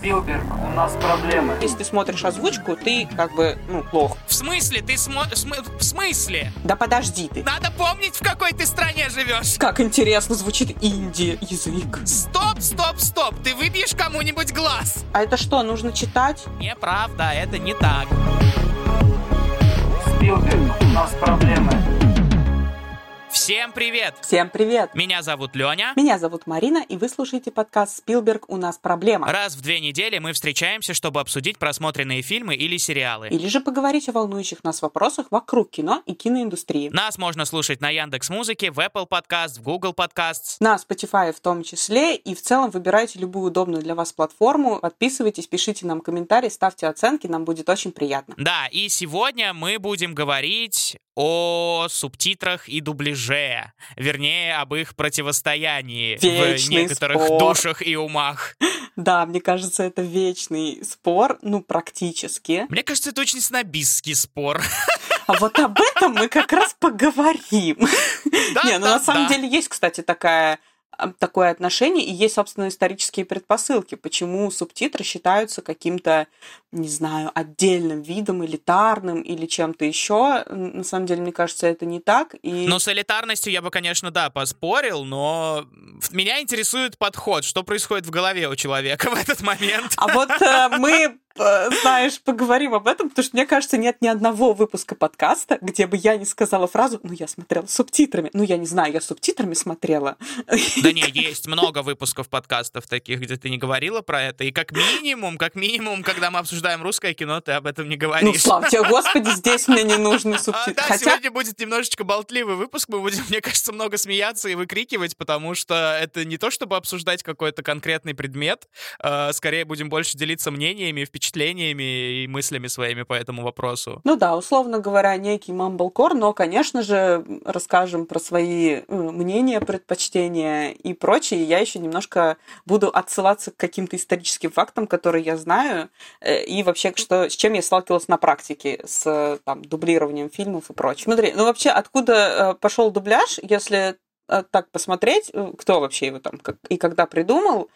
Спилберг, у нас проблемы. Если ты смотришь озвучку, ты как бы, ну, плохо. В смысле? Ты смотришь... В смысле? Да подожди ты. Надо помнить, в какой ты стране живешь. Как интересно звучит Индия язык. Стоп, стоп, стоп. Ты выбьешь кому-нибудь глаз. А это что, нужно читать? Неправда, это не так. Спилберг, у нас проблемы. Всем привет! Всем привет! Меня зовут Леня. Меня зовут Марина, и вы слушаете подкаст «Спилберг. У нас проблема». Раз в две недели мы встречаемся, чтобы обсудить просмотренные фильмы или сериалы. Или же поговорить о волнующих нас вопросах вокруг кино и киноиндустрии. Нас можно слушать на Яндекс Музыке, в Apple Podcast, в Google Podcasts. На Spotify в том числе, и в целом выбирайте любую удобную для вас платформу, подписывайтесь, пишите нам комментарии, ставьте оценки, нам будет очень приятно. Да, и сегодня мы будем говорить о субтитрах и дубляже, вернее, об их противостоянии Вечный в некоторых спор. душах и умах. Да, мне кажется, это вечный спор, ну, практически. Мне кажется, это очень снобистский спор. А вот об этом мы как раз поговорим. Да, Не, ну да, на самом да. деле есть, кстати, такая такое отношение, и есть, собственно, исторические предпосылки, почему субтитры считаются каким-то, не знаю, отдельным видом, элитарным или чем-то еще. На самом деле, мне кажется, это не так. И... Ну, с элитарностью я бы, конечно, да, поспорил, но меня интересует подход, что происходит в голове у человека в этот момент. А вот э, мы, знаешь, поговорим об этом, потому что, мне кажется, нет ни одного выпуска подкаста, где бы я не сказала фразу «ну, я смотрела с субтитрами». Ну, я не знаю, я с субтитрами смотрела. Да не, есть много выпусков подкастов таких, где ты не говорила про это, и как минимум, как минимум, когда мы обсуждаем русское кино, ты об этом не Ну, говоришь. слава тебе, Господи, здесь мне не нужны А, субтитры. да, Хотя сегодня будет немножечко болтливый выпуск, мы будем, мне кажется, много смеяться и выкрикивать, потому что это не то, чтобы обсуждать какой-то конкретный предмет, э, скорее будем больше делиться мнениями, впечатлениями и мыслями своими по этому вопросу. Ну да, условно говоря, некий мамблкор, но, конечно же, расскажем про свои э, мнения, предпочтения и прочее. Я еще немножко буду отсылаться к каким-то историческим фактам, которые я знаю, э, и вообще, что, с чем я сталкивалась на практике, с там, дублированием фильмов и прочее. Смотри, ну вообще, откуда э, пошел дубляж, если так посмотреть, кто вообще его там и когда придумал,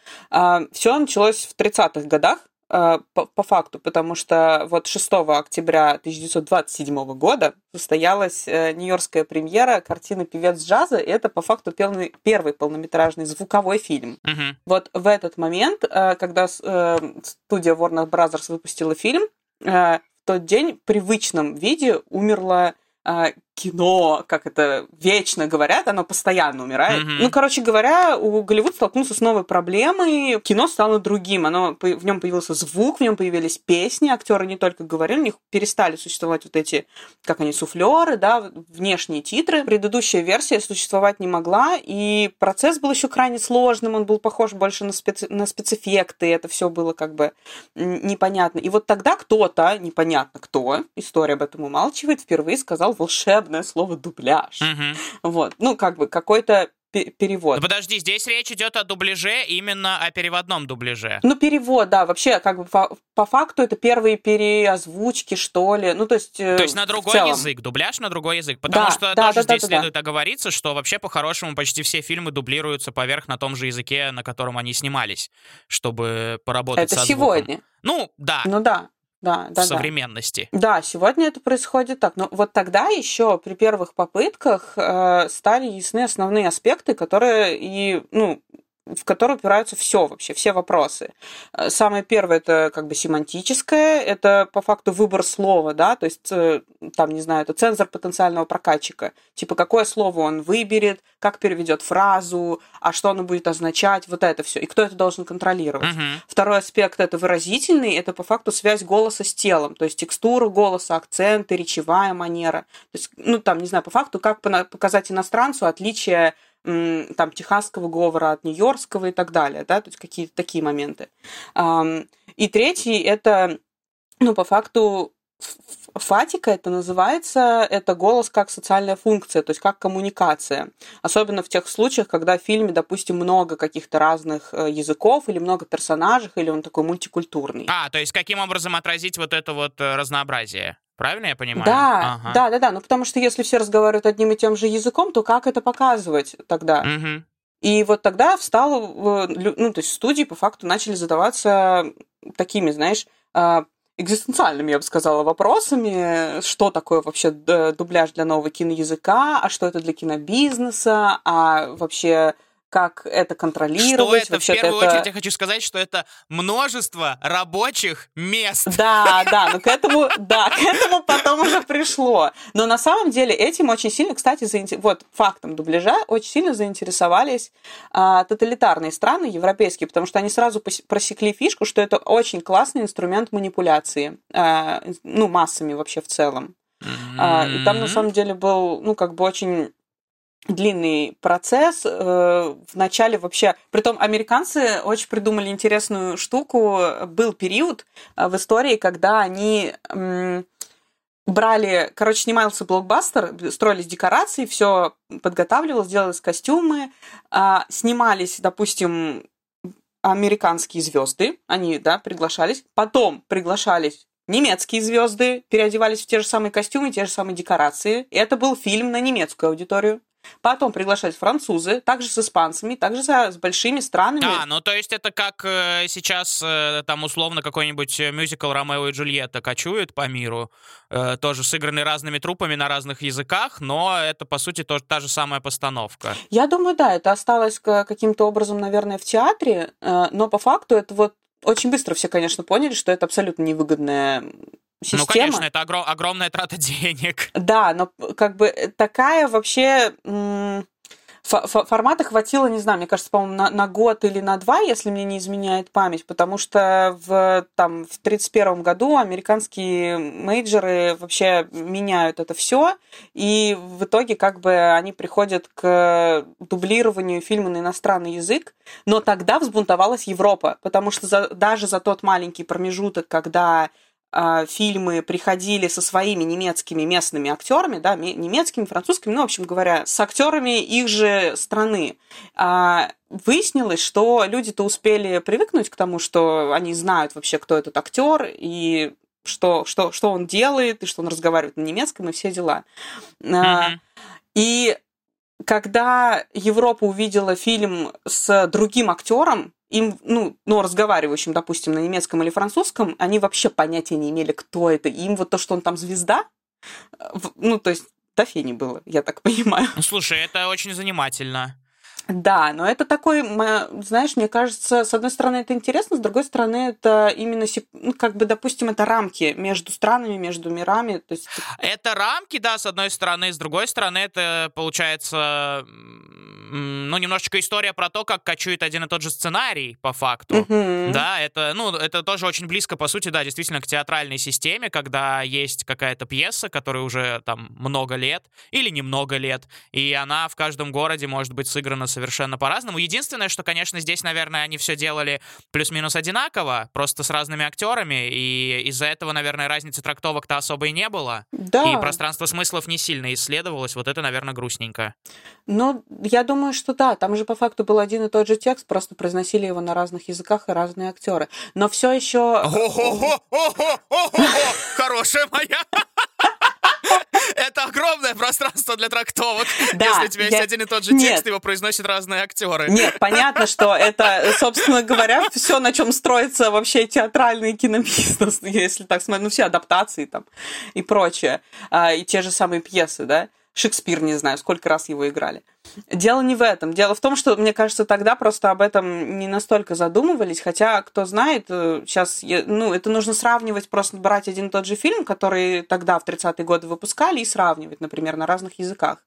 все началось в 30-х годах, по, по факту, потому что вот 6 октября 1927 года состоялась э, нью-йоркская премьера картины «Певец джаза», и это по факту пелный- первый полнометражный звуковой фильм. Мгм. Вот в этот момент, э, когда э, студия Warner Brothers выпустила фильм, в тот день в привычном виде умерло э, кино, как это вечно говорят, оно постоянно умирает. Мгм. Ну, короче говоря, у Голливуд столкнулся с новой проблемой. Кино стало другим. Оно, в нем появился звук, в нем появились песни. Актеры не только говорили, у них перестали существовать вот эти, как они, суфлеры, да, внешние титры. Предыдущая версия существовать не могла, и процесс был еще крайне сложным. Он был похож больше на, специ- на спецэффекты. Это все было как бы непонятно. И вот тогда кто-то, непонятно кто, история об этом умалчивает, впервые сказал волшебное слово дубляж. Вот. Ну, как бы какой-то пе- перевод. Ну, подожди, здесь речь идет о дубляже, именно о переводном дубляже. Ну, перевод, да, вообще, как бы по, по факту это первые переозвучки, что ли. Ну, то есть... э, То есть на другой целом. язык, дубляж на другой язык. Потому Да, что да, тоже да, да, здесь да, следует оговориться, что вообще по-хорошему почти все фильмы дублируются поверх на том же языке, на котором они снимались, чтобы поработать Это со звуком. сегодня. Ну, да, Ну, да, да, в да, да. современности. Да, сегодня это происходит так. Но вот тогда еще при первых попытках э, стали ясны основные аспекты, которые и, ну, в которые упираются все вообще, все вопросы. Э, Самое первое это как бы семантическое, это по факту выбор слова, да, то есть э, там, не знаю, это цензор потенциального прокатчика. Типа, какое слово он выберет, как переведет фразу, а что оно будет означать, вот это все. И кто это должен контролировать. Мгм. Второй аспект это выразительный, это по факту связь голоса с телом, то есть текстура голоса, акценты, речевая манера. То есть, ну там, не знаю, по факту, как показать иностранцу отличие там техасского говора от нью-йоркского и так далее, да, то есть какие-то такие моменты. И третий это, ну, по факту, фатика это называется, это голос как социальная функция, то есть как коммуникация. Особенно в тех случаях, когда в фильме, допустим, много каких-то разных э, языков или много персонажей, или он такой мультикультурный. А, то есть каким образом отразить вот это вот э, разнообразие? Правильно я понимаю? Да, Ага. да, да, да. Ну потому что если все разговаривают одним и тем же языком, то как это показывать тогда? Мгм. И вот тогда встал, ну, то есть студии по факту начали задаваться такими, знаешь, а, экзистенциальными, я бы сказала, вопросами, что такое вообще дубляж для нового киноязыка, а что это для кинобизнеса, а вообще как это контролировать. Что это? В первую это... очередь я хочу сказать, что это множество рабочих мест. Да, да, но к этому, да, к этому потом уже пришло. Но на самом деле этим очень сильно, кстати, заинтер... вот фактом дубляжа очень сильно заинтересовались а, тоталитарные страны европейские, потому что они сразу просекли фишку, что это очень классный инструмент манипуляции, а, ну, массами вообще в целом. Mm-hmm. А, и там на самом деле был, ну, как бы очень длинный процесс. Э, Вначале вообще... Притом американцы очень придумали интересную штуку. Был период э, в истории, когда они брали, короче, снимался блокбастер, строились декорации, все подготавливалось, делались костюмы, а, снимались, допустим, американские звезды, они, да, приглашались, потом приглашались немецкие звезды, переодевались в те же самые костюмы, те же самые декорации. И это был фильм на немецкую аудиторию. Потом приглашать французы, также с испанцами, также с большими странами. А, ну то есть это как э, сейчас э, там условно какой-нибудь мюзикл «Ромео и Джульетта» кочует по миру, э, тоже сыгранный разными трупами на разных языках, но это, по сути, тоже та же самая постановка. Я думаю, да, это осталось каким-то образом, наверное, в театре, э, но по факту это вот очень быстро все, конечно, поняли, что это абсолютно невыгодная система. Ну, конечно, это огром- огромная трата денег. Да, но как бы такая вообще формата хватило, не знаю, мне кажется, по-моему, на, на год или на два, если мне не изменяет память, потому что в, там, в 1931 году американские мейджоры вообще меняют это все, и в итоге как бы они приходят к дублированию фильма на иностранный язык, но тогда взбунтовалась Европа, потому что за, даже за тот маленький промежуток, когда фильмы приходили со своими немецкими местными актерами, да, немецкими, французскими, ну, в общем говоря, с актерами их же страны. А, выяснилось, что люди-то успели привыкнуть к тому, что они знают вообще, кто этот актер, и что, что, что он делает, и что он разговаривает на немецком, и все дела. Mm-hmm. И когда Европа увидела фильм с другим актером, им, ну, ну, разговаривающим, допустим, на немецком или французском, они вообще понятия не имели, кто это. им вот то, что он там звезда, ну, то есть до фени было, я так понимаю. Слушай, это очень занимательно. Да, но это такой, знаешь, мне кажется, с одной стороны это интересно, с другой стороны это именно, ну, как бы, допустим, это рамки между странами, между мирами. То есть... Это рамки, да, с одной стороны, с другой стороны это, получается, ну, немножечко история про то, как кочует один и тот же сценарий, по факту. Mm-hmm. Да, это, ну, это тоже очень близко, по сути, да, действительно, к театральной системе, когда есть какая-то пьеса, которая уже там много лет или немного лет, и она в каждом городе может быть сыграна совершенно по-разному. Единственное, что, конечно, здесь, наверное, они все делали плюс-минус одинаково, просто с разными актерами, и из-за этого, наверное, разницы трактовок-то особо и не было. Да. И пространство смыслов не сильно исследовалось, вот это, наверное, грустненько. Ну, я думаю, что да, там же по факту был один и тот же текст, просто произносили его на разных языках и разные актеры. Но все еще... Хорошая моя! Это огромное пространство для трактовок. Да, если у тебя есть один и тот же Нет. текст, его произносят разные актеры. Нет, понятно, что это, собственно говоря, все, на чем строится вообще театральный кинобизнес, если так смотреть, ну все адаптации там и прочее, а, и те же самые пьесы, да. Шекспир, не знаю, сколько раз его играли. Дело не в этом. Дело в том, что, мне кажется, тогда просто об этом не настолько задумывались, хотя, кто знает, сейчас, э, ну, это нужно сравнивать, просто брать один и тот же фильм, который тогда, в 30-е годы, выпускали, и сравнивать, например, на разных языках.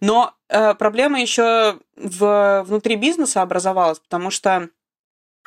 Но э, проблема еще в, внутри бизнеса образовалась, потому что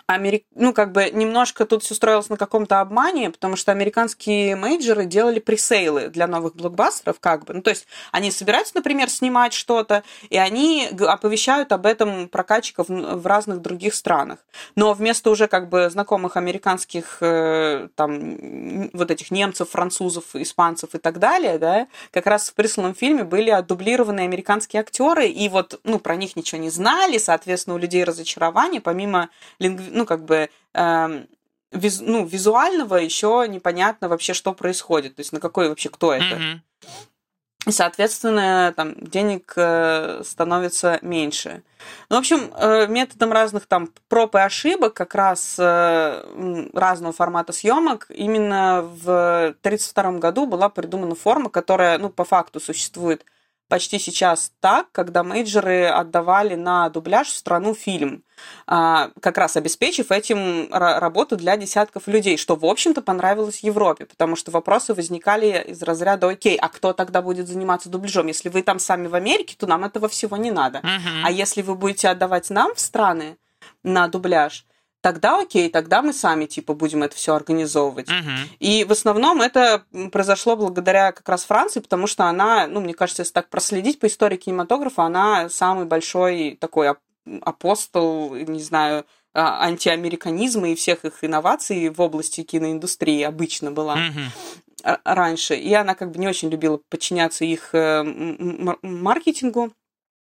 Америк... ну, как бы немножко тут все строилось на каком-то обмане, потому что американские мейджеры делали пресейлы для новых блокбастеров, как бы. Ну, то есть они собираются, например, снимать что-то, и они оповещают об этом прокатчиков в разных других странах. Но вместо уже как бы знакомых американских э, там вот этих немцев, французов, испанцев и так далее, да, как раз в присланном фильме были отдублированные американские актеры, и вот, ну, про них ничего не знали, соответственно, у людей разочарование, помимо лингви ну, как бы, э, виз, ну, визуального еще непонятно вообще, что происходит, то есть на какой вообще, кто это. Mm-hmm. и, соответственно, там денег э, становится меньше. Ну, в общем, э, методом разных там проб и ошибок, как раз э, разного формата съемок, именно в 1932 году была придумана форма, которая, ну, по факту существует почти сейчас так, когда мейджеры отдавали на дубляж в страну фильм, а, как раз обеспечив этим работу для десятков людей, что, в общем-то, понравилось Европе, потому что вопросы возникали из разряда, окей, а кто тогда будет заниматься дубляжом? Если вы там сами в Америке, то нам этого всего не надо. Uh-huh. А если вы будете отдавать нам в страны на дубляж, тогда окей, тогда мы сами типа будем это все организовывать. Uh-huh. И в основном это произошло благодаря как раз Франции, потому что она, ну, мне кажется, если так проследить по истории кинематографа, она самый большой такой апостол, не знаю, а, антиамериканизма и всех их инноваций в области киноиндустрии обычно была. Uh-huh. раньше. И она как бы не очень любила подчиняться их э, маркетингу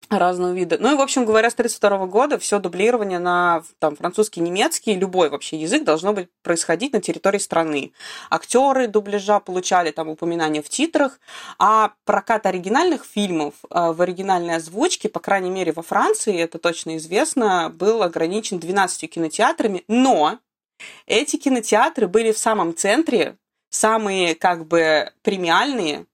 разного вида. Ну и, в общем говоря, с 1932 года все дублирование на там, французский, немецкий, любой вообще язык должно быть происходить на территории страны. Актеры дубляжа получали там упоминания в титрах, а прокат оригинальных фильмов э, в оригинальной озвучке, по крайней мере во Франции, это точно известно, был ограничен 12 кинотеатрами, но эти кинотеатры были в самом центре, самые как бы премиальные,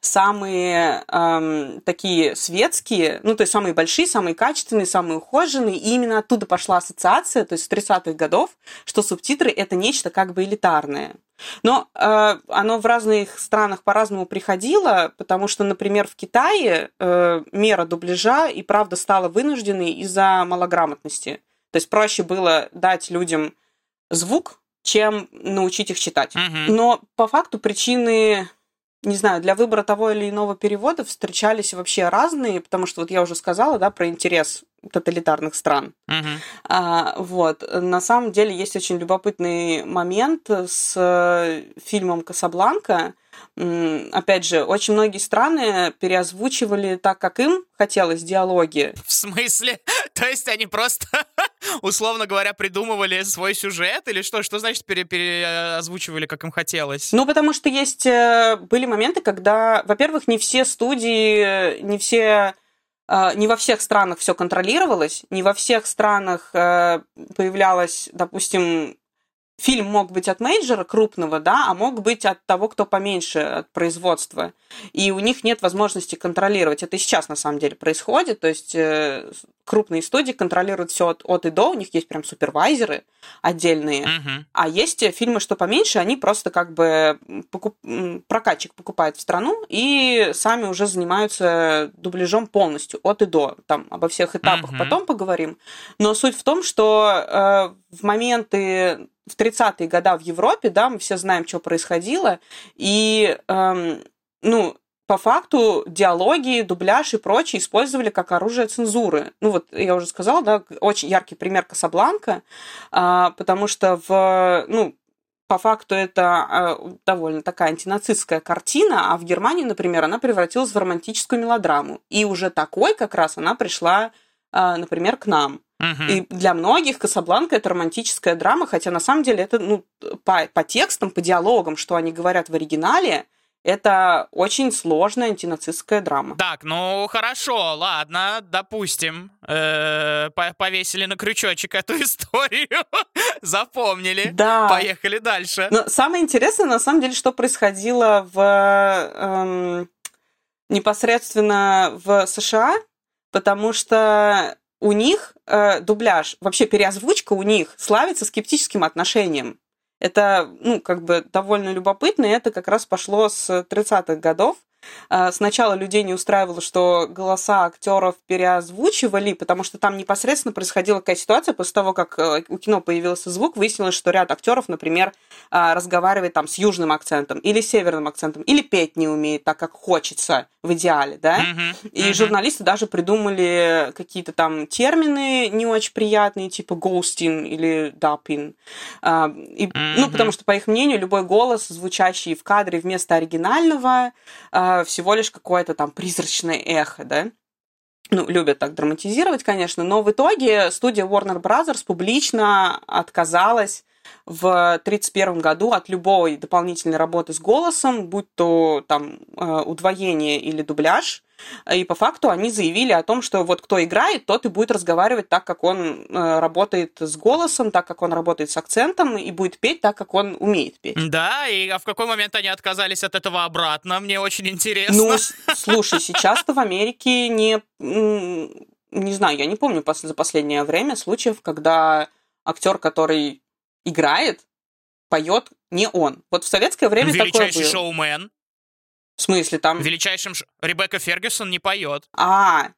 самые эм, такие светские, ну, то есть самые большие, самые качественные, самые ухоженные, и именно оттуда пошла ассоциация, то есть с 30-х годов, что субтитры — это нечто как бы элитарное. Но э, оно в разных странах по-разному приходило, потому что, например, в Китае э, мера дубляжа и правда стала вынужденной из-за малограмотности. То есть проще было дать людям звук, чем научить их читать. Uh-huh. Но по факту причины не знаю, для выбора того или иного перевода встречались вообще разные, потому что вот я уже сказала, да, про интерес тоталитарных стран. Uh-huh. А, вот. На самом деле есть очень любопытный момент с э, фильмом «Касабланка», опять же, очень многие страны переозвучивали так, как им хотелось диалоги. В смысле? То есть они просто, условно говоря, придумывали свой сюжет или что? Что значит пере переозвучивали, как им хотелось? Ну, потому что есть... Э, были моменты, когда, во-первых, не все студии, не все э, не во всех странах все контролировалось, не во всех странах э, появлялась, допустим, фильм мог быть от мейджора крупного, да, а мог быть от того, кто поменьше, от производства. И у них нет возможности контролировать. Это и сейчас на самом деле происходит. То есть э, крупные студии контролируют все от, от и до, у них есть прям супервайзеры отдельные. Uh-huh. А есть фильмы, что поменьше, они просто как бы покуп... прокатчик покупает в страну и сами уже занимаются дубляжом полностью, от и до. Там обо всех этапах uh-huh. потом поговорим. Но суть в том, что э, в моменты в 30-е годы в Европе, да, мы все знаем, что происходило, и, эм, ну, по факту диалоги, дубляж и прочее использовали как оружие цензуры. Ну вот я уже сказала, да, очень яркий пример Касабланка, э, потому что в, ну, по факту это э, довольно такая антинацистская картина, а в Германии, например, она превратилась в романтическую мелодраму. И уже такой как раз она пришла, э, например, к нам. Uh-huh. И для многих Касабланка это романтическая драма, хотя на самом деле это ну, по, по текстам, по диалогам, что они говорят в оригинале, это очень сложная антинацистская драма. Так, ну хорошо, ладно, допустим, э, повесили на крючочек эту историю, запомнили. Да. Поехали дальше. Но самое интересное, на самом деле, что происходило в эм, непосредственно в США, потому что у них э, дубляж, вообще переозвучка у них славится скептическим отношением. Это, ну, как бы довольно любопытно, и это как раз пошло с 30-х годов, сначала людей не устраивало, что голоса актеров переозвучивали, потому что там непосредственно происходила какая ситуация после того, как э, у кино появился звук, выяснилось, что ряд актеров, например, а, разговаривает там с южным акцентом или северным акцентом, или петь не умеет так, как хочется в идеале, да? Uh-huh, И uh-huh. журналисты даже придумали какие-то там термины не очень приятные, типа ghosting или dubbing. А, и, uh-huh. Ну, потому что, по их мнению, любой голос, звучащий в кадре вместо оригинального, всего лишь какое-то там призрачное эхо, да? ну, любят так драматизировать, конечно, но в итоге студия Warner Brothers публично отказалась в 1931 году от любой дополнительной работы с голосом, будь то там э, удвоение или дубляж. И по факту они заявили о том, что вот кто играет, тот и будет разговаривать так, как он э, работает с голосом, так, как он работает с акцентом, и будет петь так, как он умеет петь. Да, и а в какой момент они отказались от этого обратно? Мне очень интересно. Ну, слушай, сейчас-то в Америке не... Не знаю, я не помню за последнее время случаев, когда актер, который играет, поет не он. Вот в советское время такое было. Величайший шоумен. В смысле, там... Величайшим... Ш... Ребекка Фергюсон не поет. А,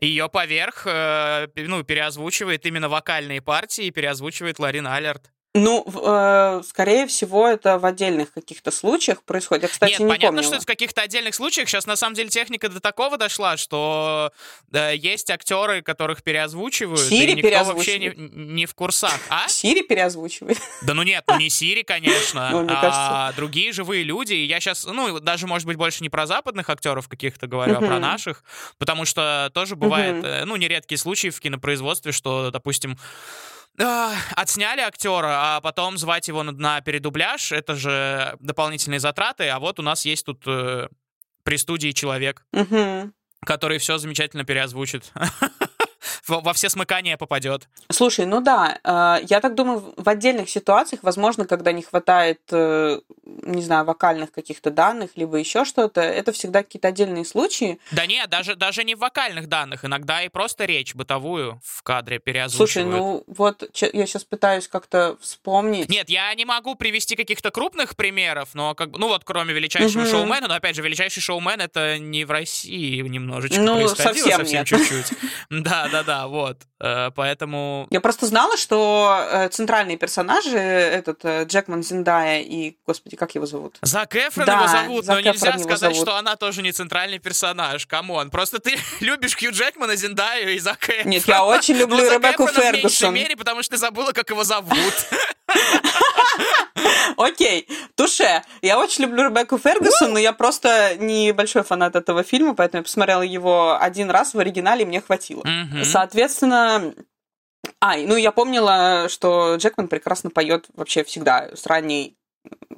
Ее поверх, э, ну, переозвучивает именно вокальные партии, переозвучивает Ларин Алерт. Ну, э, скорее всего, это в отдельных каких-то случаях происходит. Я, кстати, Нет, не понятно, помнила. что это в каких-то отдельных случаях. Сейчас, на самом деле, техника до такого дошла, что э, есть актеры, которых переозвучивают, Сири и никто переозвучивает. вообще не, не в курсах. А? Сири переозвучивает. Да ну нет, ну не Сири, конечно, Ну, а кажется. другие живые люди. Я сейчас, ну, даже, может быть, больше не про западных актеров каких-то говорю, а про наших. Потому что тоже бывает, э, ну, нередкие случаи в кинопроизводстве, что, допустим, а, отсняли актера, а потом звать его на, передубляж, это же дополнительные затраты, а вот у нас есть тут э, при студии человек, который все замечательно переозвучит. Во во все смыкания попадет. Слушай, ну да, э, я так думаю, в отдельных ситуациях, возможно, когда не хватает, э, не знаю, вокальных каких-то данных, либо еще что-то, это всегда какие-то отдельные случаи. Да нет, даже, даже не в вокальных данных, иногда и просто речь бытовую в кадре Слушай, переозвучивают. ну вот я сейчас пытаюсь как-то вспомнить. Нет, я не могу привести каких-то крупных примеров, но как бы, ну вот кроме величайшего Мгм. шоумена, но опять же, величайший шоумен это не в России немножечко Ну, происходило, совсем совсем чуть-чуть. Да, да, да, вот. Э, Поэтому Я просто знала, что э, центральные персонажи, этот э, Джекман Зендая и, господи, как его зовут? Зак Эфрон Да, его зовут, но Зак нельзя Эфрон его сказать, зовут. что она тоже не центральный персонаж. Come on, просто ты любишь Хью Джекмана, Зендаю и Зак Эфрона. Нет, я очень люблю Ну, Зак Ребекку Эфрона в меньшей мере, потому что ты забыла, как его зовут. Окей, туше. Я очень люблю Ребекку Фергюсон, но я просто не большой фанат этого фильма, поэтому я посмотрела его один раз в оригинале, и мне хватило. Соответственно, а, ну я помнила, что Джекман прекрасно поет вообще всегда с ранней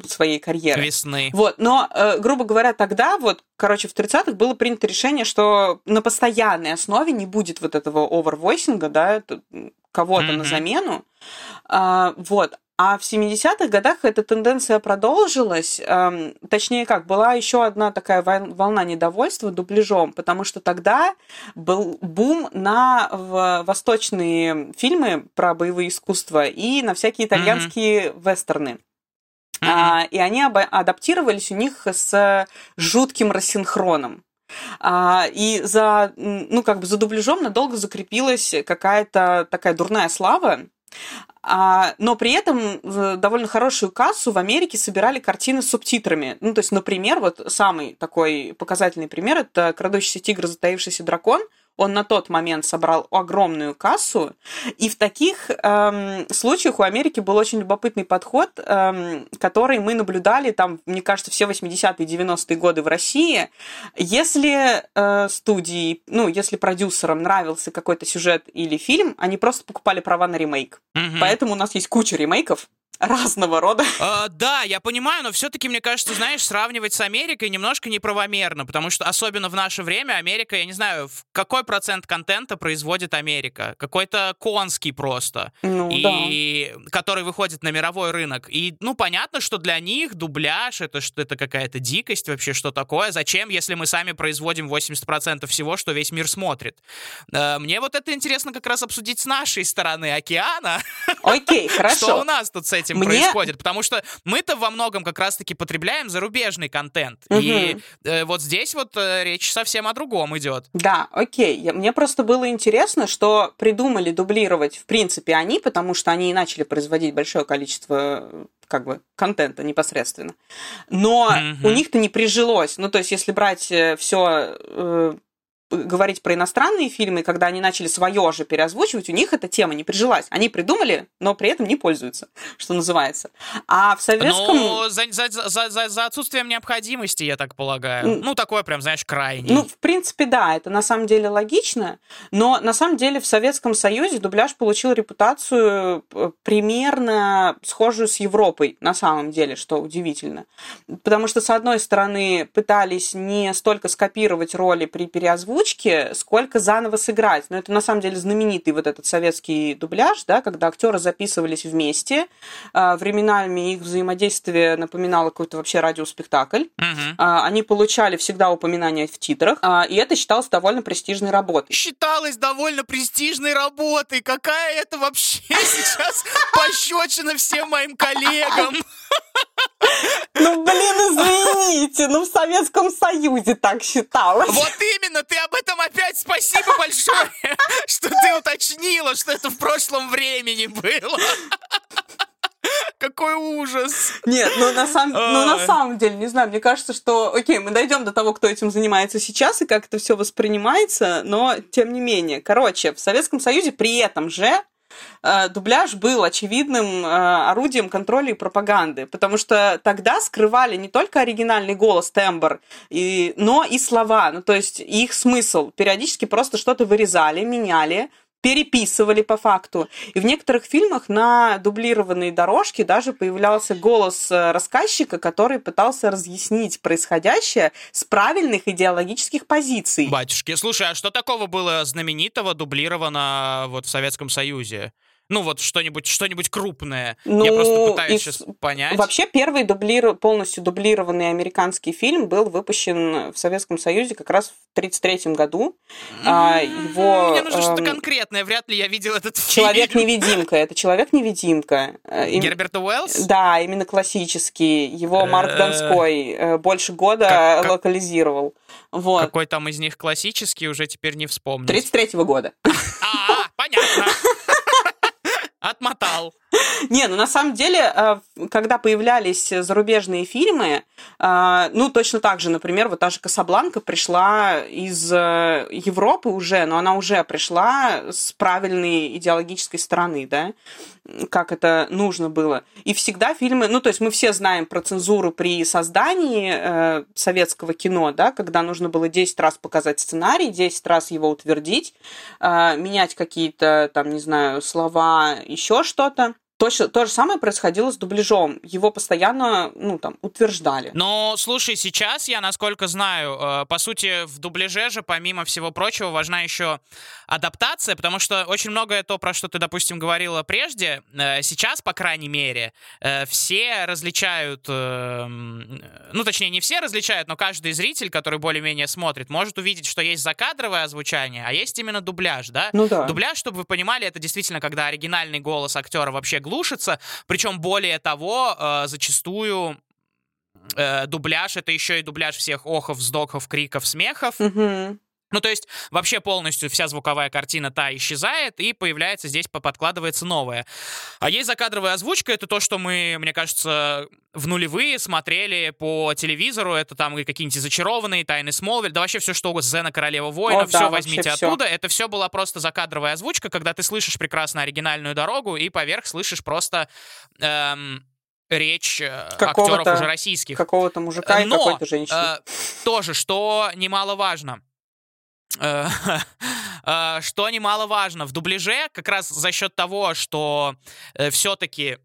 своей карьеры. Весны. Вот, но, э, грубо говоря, тогда, вот, короче, в 30-х было принято решение, что на постоянной основе не будет вот этого овервойсинга, да, кого-то на Мгм. замену. А, вот. А в 70-х годах эта тенденция продолжилась. Эм, точнее как, была еще одна такая вол- волна недовольства дубляжом, потому что тогда был бум на восточные фильмы про боевые искусства и на всякие итальянские вестерны. Мгм. А, и они адаптировались у них с жутким рассинхроном. А, и за, ну, как бы за дубляжом надолго закрепилась какая-то такая дурная слава. А, но при этом довольно хорошую кассу в Америке собирали картины с субтитрами. Ну, то есть, например, вот самый такой показательный пример это «Крадущийся тигр, затаившийся дракон». Он на тот момент собрал огромную кассу, и в таких эм, случаях у Америки был очень любопытный подход, эм, который мы наблюдали там, мне кажется, все 80-е и 90-е годы в России. Если э, студии, ну, если продюсерам нравился какой-то сюжет или фильм, они просто покупали права на ремейк. Мгм. Поэтому у нас есть куча ремейков разного рода. А, да, я понимаю, но все-таки, мне кажется, знаешь, сравнивать с Америкой немножко неправомерно, потому что особенно в наше время Америка, я не знаю, в какой процент контента производит Америка? Какой-то конский просто. Ну, и который выходит на мировой рынок. И, ну, понятно, что для них дубляж это что это какая-то дикость вообще, что такое. Зачем, если мы сами производим 80% всего, что весь мир смотрит? Э, Мне вот это интересно как раз обсудить с нашей стороны океана, да. Окей, что у хорошо. нас тут с этим Мне- происходит. Потому что мы-то во многом как раз-таки потребляем зарубежный контент. И э, вот здесь вот э, речь совсем о другом идет. Да, окей. Я- Мне просто было интересно, что придумали дублировать, в принципе, они, потому что они и начали производить большое количество э, как бы контента непосредственно. Но Мгм. у них-то не прижилось. Ну, то есть, если брать все говорить про иностранные фильмы, когда они начали свое же переозвучивать, у них эта тема не прижилась. Они придумали, но при этом не пользуются, что называется. А в советском... Ну, за, за, за, за, за отсутствием необходимости, я так полагаю. Ну, такое прям, знаешь, крайне. Ну, в принципе, да, это на самом деле логично, но на самом деле в Советском Союзе дубляж получил репутацию э, примерно схожую с Европой, на самом деле, что удивительно. Потому что, с одной стороны, пытались не столько скопировать роли при переозвучке, сколько заново сыграть. Но это, на самом деле, знаменитый вот этот советский дубляж, да, когда актеры записывались вместе, а, временами их взаимодействие напоминало какой-то вообще радиоспектакль. А, Они получали всегда упоминания в титрах, а, и это считалось довольно престижной работой. Считалось довольно престижной работой. Какая это вообще сейчас пощечина всем моим коллегам? Ну, блин, извините, ну в Советском Союзе так считалось. Вот именно, ты об этом опять спасибо большое, что ты уточнила, что это в прошлом времени было. Какой ужас. Нет, ну на, сам- ну на самом деле, не знаю, мне кажется, что, окей, мы дойдем до того, кто этим занимается сейчас и как это все воспринимается, но тем не менее. Короче, в Советском Союзе при этом же дубляж был очевидным э, орудием контроля и пропаганды, потому что тогда скрывали не только оригинальный голос, тембр, и, но и слова, ну то есть их смысл. Периодически просто что-то вырезали, меняли, переписывали по факту. И в некоторых фильмах на дублированной дорожке даже появлялся голос э, рассказчика, который пытался разъяснить происходящее с правильных идеологических позиций. Батюшки, слушай, а что такого было знаменитого дублировано вот в Советском Союзе? Ну вот что-нибудь что-нибудь крупное. Я Ну, просто пытаюсь из- сейчас понять. Вообще первый дублир... полностью дублированный американский фильм был выпущен в Советском Союзе как раз в 1933 году. А, его, Мне нужно что-то эм, конкретное. Вряд ли я видел этот фильм. Человек-невидимка. Это человек-невидимка. Э, им- Герберта Уэллс? Да, именно классический. Его Марк. Донской э, больше года локализировал. Вот. Какой там из них классический, уже теперь не вспомнить. 33 года. А, понятно. Отмотал. Не, ну на самом деле, э, когда появлялись зарубежные фильмы, э, ну точно так же, например, вот та же Касабланка пришла из э, Европы уже, но она уже пришла с правильной идеологической стороны, да, как это нужно было. И всегда фильмы, ну то есть мы все знаем про цензуру при создании советского кино, да, когда нужно было 10 раз показать сценарий, 10 раз его утвердить, менять какие-то там, не знаю, слова, еще что-то. Точно, то же самое происходило с дубляжом. Его постоянно, ну, там, утверждали. Но, слушай, сейчас я, насколько знаю, э, по сути, в дубляже же, помимо всего прочего, важна еще адаптация, потому что очень многое то, про что ты, допустим, говорила прежде, э, сейчас, по крайней мере, э, все различают, ну, точнее, не все различают, но каждый зритель, который более-менее смотрит, может увидеть, что есть закадровое озвучание, а есть именно дубляж, да? Ну да. Дубляж, чтобы вы понимали, это действительно, когда оригинальный голос актера вообще глушится, причем более того, э, зачастую э, дубляж это еще и дубляж всех охов, вздохов, криков, смехов. Мгм. Ну, то есть вообще полностью вся звуковая картина та исчезает, и появляется здесь, по- подкладывается новая. А есть закадровая озвучка, это то, что мы, мне кажется, в нулевые смотрели по телевизору, это там и какие-нибудь зачарованные, тайны Смолвиль, да вообще все что угодно, Зена Королева Воина, О, да, все вообще возьмите оттуда. Это все была просто закадровая озвучка, когда ты слышишь прекрасно оригинальную дорогу, и поверх слышишь просто эм, речь э, Какого-то- актеров уже российских. Какого-то мужика и Но, какой-то женщины. э, тоже, что немаловажно. Э, э, Что немаловажно, в дубляже как раз за счет того, что все-таки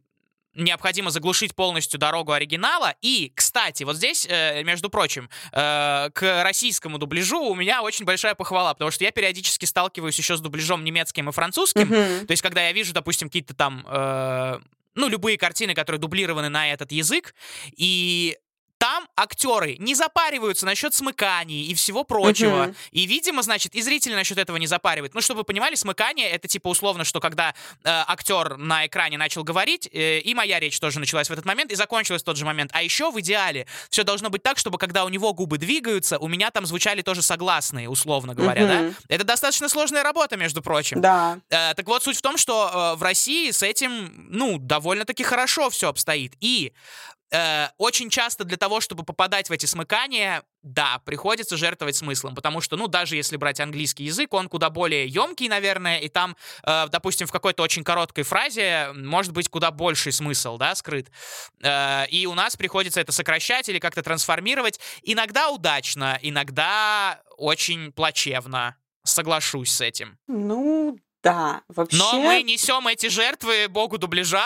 необходимо заглушить полностью дорогу оригинала. И, кстати, вот здесь, э, между прочим, э, к российскому дубляжу у меня очень большая похвала, потому что я периодически сталкиваюсь еще с дубляжом немецким и французским. Мгм. То есть, когда я вижу, допустим, какие-то там, э, ну, любые картины, которые дублированы на этот язык, и там актеры не запариваются насчет смыканий и всего прочего. Мгм. И, видимо, значит, и зрители насчет этого не запаривают. Ну, чтобы вы понимали, смыкание это типа условно, что когда э, актер на экране начал говорить, э, и моя речь тоже началась в этот момент, и закончилась в тот же момент. А еще в идеале все должно быть так, чтобы когда у него губы двигаются, у меня там звучали тоже согласные, условно говоря, Мгм. да? Это достаточно сложная работа, между прочим. Да. Э, так вот, суть в том, что э, в России с этим, ну, довольно-таки хорошо все обстоит. И э, очень часто для того, чтобы попадать в эти смыкания, да, приходится жертвовать смыслом, потому что, ну, даже если брать английский язык, он куда более емкий, наверное, и там, э, допустим, в какой-то очень короткой фразе может быть куда больший смысл, да, скрыт. Э, и у нас приходится это сокращать или как-то трансформировать. Иногда удачно, иногда очень плачевно. Соглашусь с этим. Ну, да, вообще... Но мы несем эти жертвы богу дубляжа.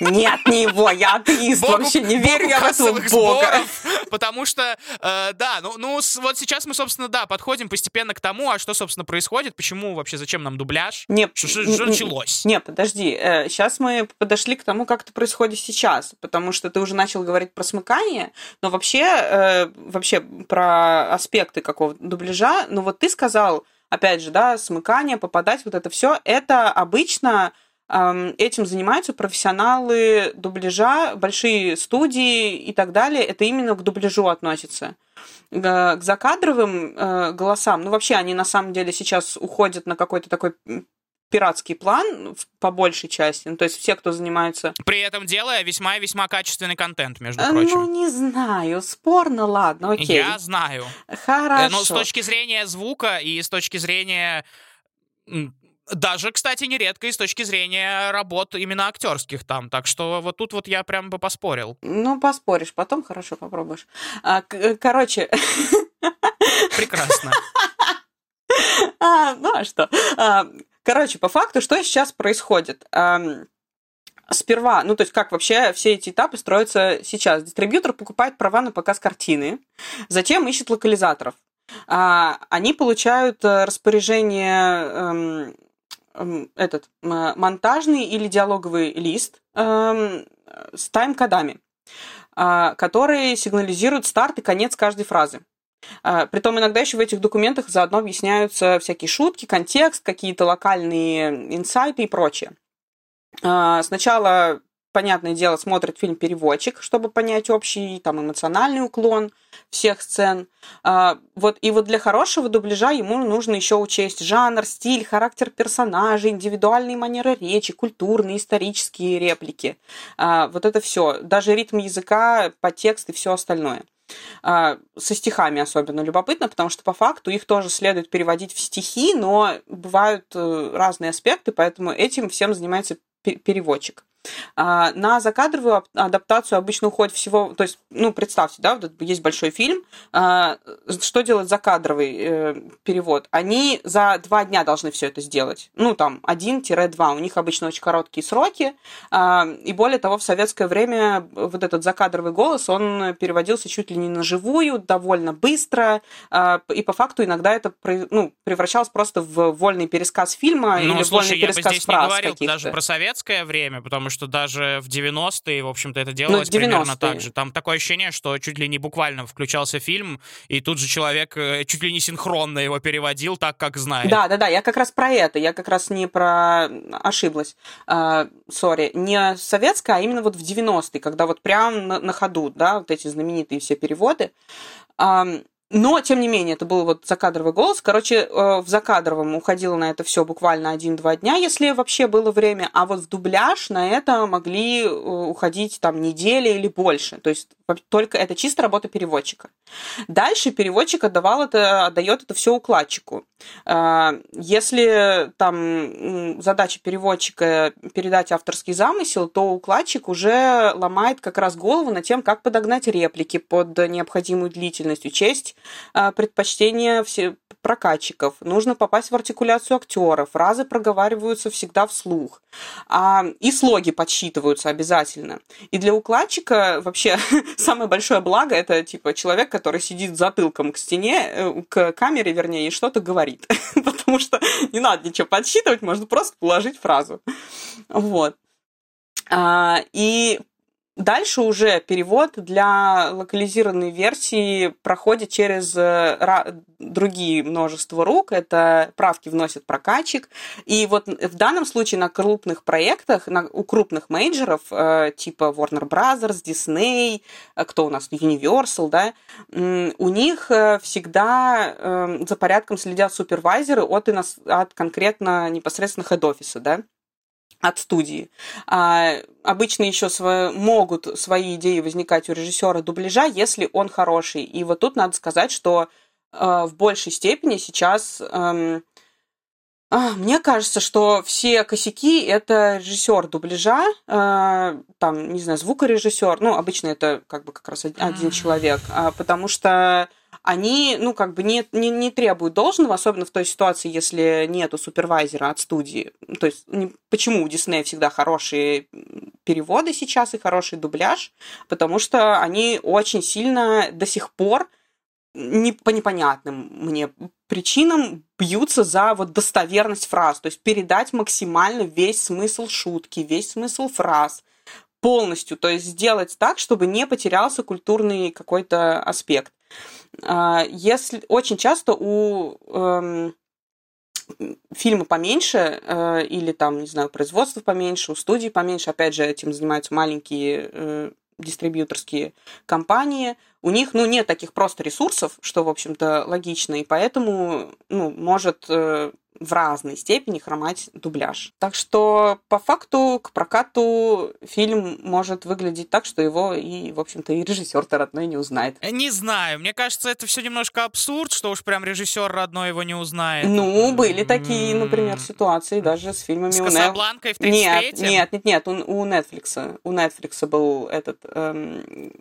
Нет, не его, я атеист, Богу- вообще не верю я в этого бога. сборов, потому что, э, да, ну, ну, вот сейчас мы, собственно, да, подходим постепенно к тому, а что, собственно, происходит, почему вообще, зачем нам дубляж, Не, что, что- что началось. Не, подожди, сейчас мы подошли к тому, как это происходит сейчас, потому что ты уже начал говорить про смыкание, но вообще, э, вообще про аспекты какого-то дубляжа, ну вот ты сказал, опять же, да, смыкание, попадать, вот это все, это обычно этим занимаются профессионалы дубляжа, большие студии и так далее. Это именно к дубляжу относится. К закадровым э, голосам, ну вообще они на самом деле сейчас уходят на какой-то такой пиратский план по большей части. Ну, то есть все, кто занимается... При этом делая весьма и весьма качественный контент, между Э, прочим. Ну, не знаю, спорно, ладно, окей. Я знаю. Э, Хорошо. Но с точки зрения звука и с точки зрения... Даже, кстати, нередко и с точки зрения работ именно актерских там. Так что вот тут вот я прям бы поспорил. Ну, поспоришь, потом хорошо попробуешь. А, к- короче, Прекрасно. А, ну а что? А, Короче, по факту, что сейчас происходит? Сперва, ну то есть как вообще все эти этапы строятся сейчас? Дистрибьютор покупает права на показ картины, затем ищет локализаторов. А, Они получают э, распоряжение эм, эм, этот монтажный или диалоговый лист эм, с тайм-кодами, а, которые сигнализируют старт и конец каждой фразы. А, Притом иногда еще в этих документах заодно объясняются всякие шутки, контекст, какие-то локальные инсайты и прочее. А, Сначала, понятное дело, смотрит фильм переводчик, чтобы понять общий там эмоциональный уклон всех сцен. А, Вот, и вот для хорошего дубляжа ему нужно еще учесть жанр, стиль, характер персонажей, индивидуальные манеры речи, культурные, исторические реплики. Вот это все. Даже ритм языка, подтекст и все остальное. А, Со стихами особенно любопытно, потому что по факту их тоже следует переводить в стихи, но бывают э, разные аспекты, поэтому этим всем занимается пе- переводчик. А, На закадровую ап- адаптацию обычно уходит всего, то есть, ну, представьте, да, вот есть большой фильм, а, что делает закадровый э, перевод? Они за два дня должны все это сделать, ну, там, 1-2, у них обычно очень короткие сроки, а, и более того, в советское время вот этот закадровый голос, он переводился чуть ли не на живую, довольно быстро, и по факту иногда это ну, превращалось просто в вольный пересказ фильма Ну, или слушай, вольный я бы пересказ здесь не говорил даже про советское время, потому что даже в 90-е, в общем-то, это делалось примерно 90-е. так же. Там такое ощущение, что чуть ли не буквально включался фильм, и тут же человек э, чуть ли не синхронно его переводил так, как знает. Да, да, да, я как раз про это, я как раз не про... Ошиблась, А, сори, не советская, а именно вот в 90-е, когда вот прям на, на ходу, да, вот эти знаменитые все переводы. Ам, Но, тем не менее, это был вот закадровый голос. Короче, э, в закадровом уходило на это все буквально один-два дня, если вообще было время. А вот в дубляж на это могли э, уходить там недели или больше. То есть только это чисто работа переводчика. Дальше переводчик отдавал это, отдает это все укладчику. А, Если там задача переводчика передать авторский замысел, то укладчик уже ломает как раз голову над тем, как подогнать реплики под необходимую длительность, учесть предпочтения все прокатчиков. Нужно попасть в артикуляцию актера. Фразы проговариваются всегда вслух. А, и слоги подсчитываются обязательно. И для укладчика вообще самое большое благо это типа человек, который сидит затылком к стене, э, к камере, вернее, и что-то говорит. Потому что не надо ничего подсчитывать, можно просто положить фразу. Вот. А, И Дальше уже перевод для локализированной версии проходит через э, другие множество рук. Это правки вносит прокатчик. И вот в данном случае на крупных проектах, на, у крупных мейджеров, э, типа Warner Brothers, Disney, э, кто у нас, Universal, да, у них всегда за порядком следят супервайзеры от, от конкретно непосредственно хед-офиса, да. От студии. А, обычно еще могут свои идеи возникать у режиссера дубляжа, если он хороший. И вот тут надо сказать, что э, в большей степени сейчас а, мне кажется, что все косяки это режиссер дубляжа, э, там, не знаю, звукорежиссер, ну, обычно это как бы как раз один человек, а, потому что они, ну, как бы не, не, не требуют должного, особенно в той ситуации, если нету супервайзера от студии. Ну, То есть, не- почему у Диснея всегда хорошие переводы сейчас и хороший дубляж? Потому что они очень сильно до сих пор не, по непонятным мне причинам бьются за вот достоверность фраз, то есть передать максимально весь смысл шутки, весь смысл фраз полностью, то есть сделать так, чтобы не потерялся культурный какой-то аспект. А, Если очень часто у эм, фильма поменьше э, или там, не знаю, производства поменьше, у студий поменьше, опять же, этим занимаются маленькие э, дистрибьюторские компании, у них, ну, нет таких просто ресурсов, что, в общем-то, логично, и поэтому, ну, может э, в разной степени хромать дубляж. Так что, по факту, к прокату фильм может выглядеть так, что его и, в общем-то, и режиссер-то родной не узнает. Не знаю, мне кажется, это все немножко абсурд, что уж прям режиссер родной его не узнает. Ну, были такие, М, например, ситуации даже с фильмами С у Касабланкой в Нет, 33-м? нет, нет, нет, у, у Netflix, у Netflix был этот эм,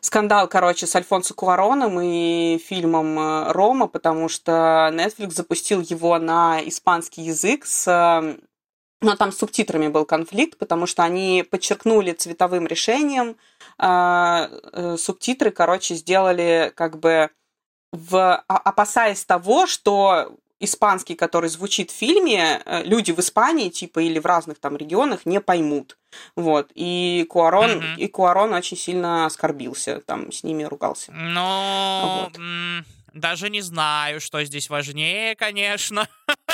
скандал, короче, с Альфонсо Куароном и фильмом э, Рома, потому что Netflix запустил его на испанский язык с но там с субтитрами был конфликт, потому что они подчеркнули цветовым решением, э, э, субтитры, короче, сделали как бы в, а- опасаясь того, что испанский, который звучит в фильме, э, люди в Испании, типа, или в разных там регионах не поймут. Вот. И Куарон, Мгм. и Куарон очень сильно оскорбился, там, с ними ругался. Ну, Вот. даже не знаю, что здесь важнее, конечно.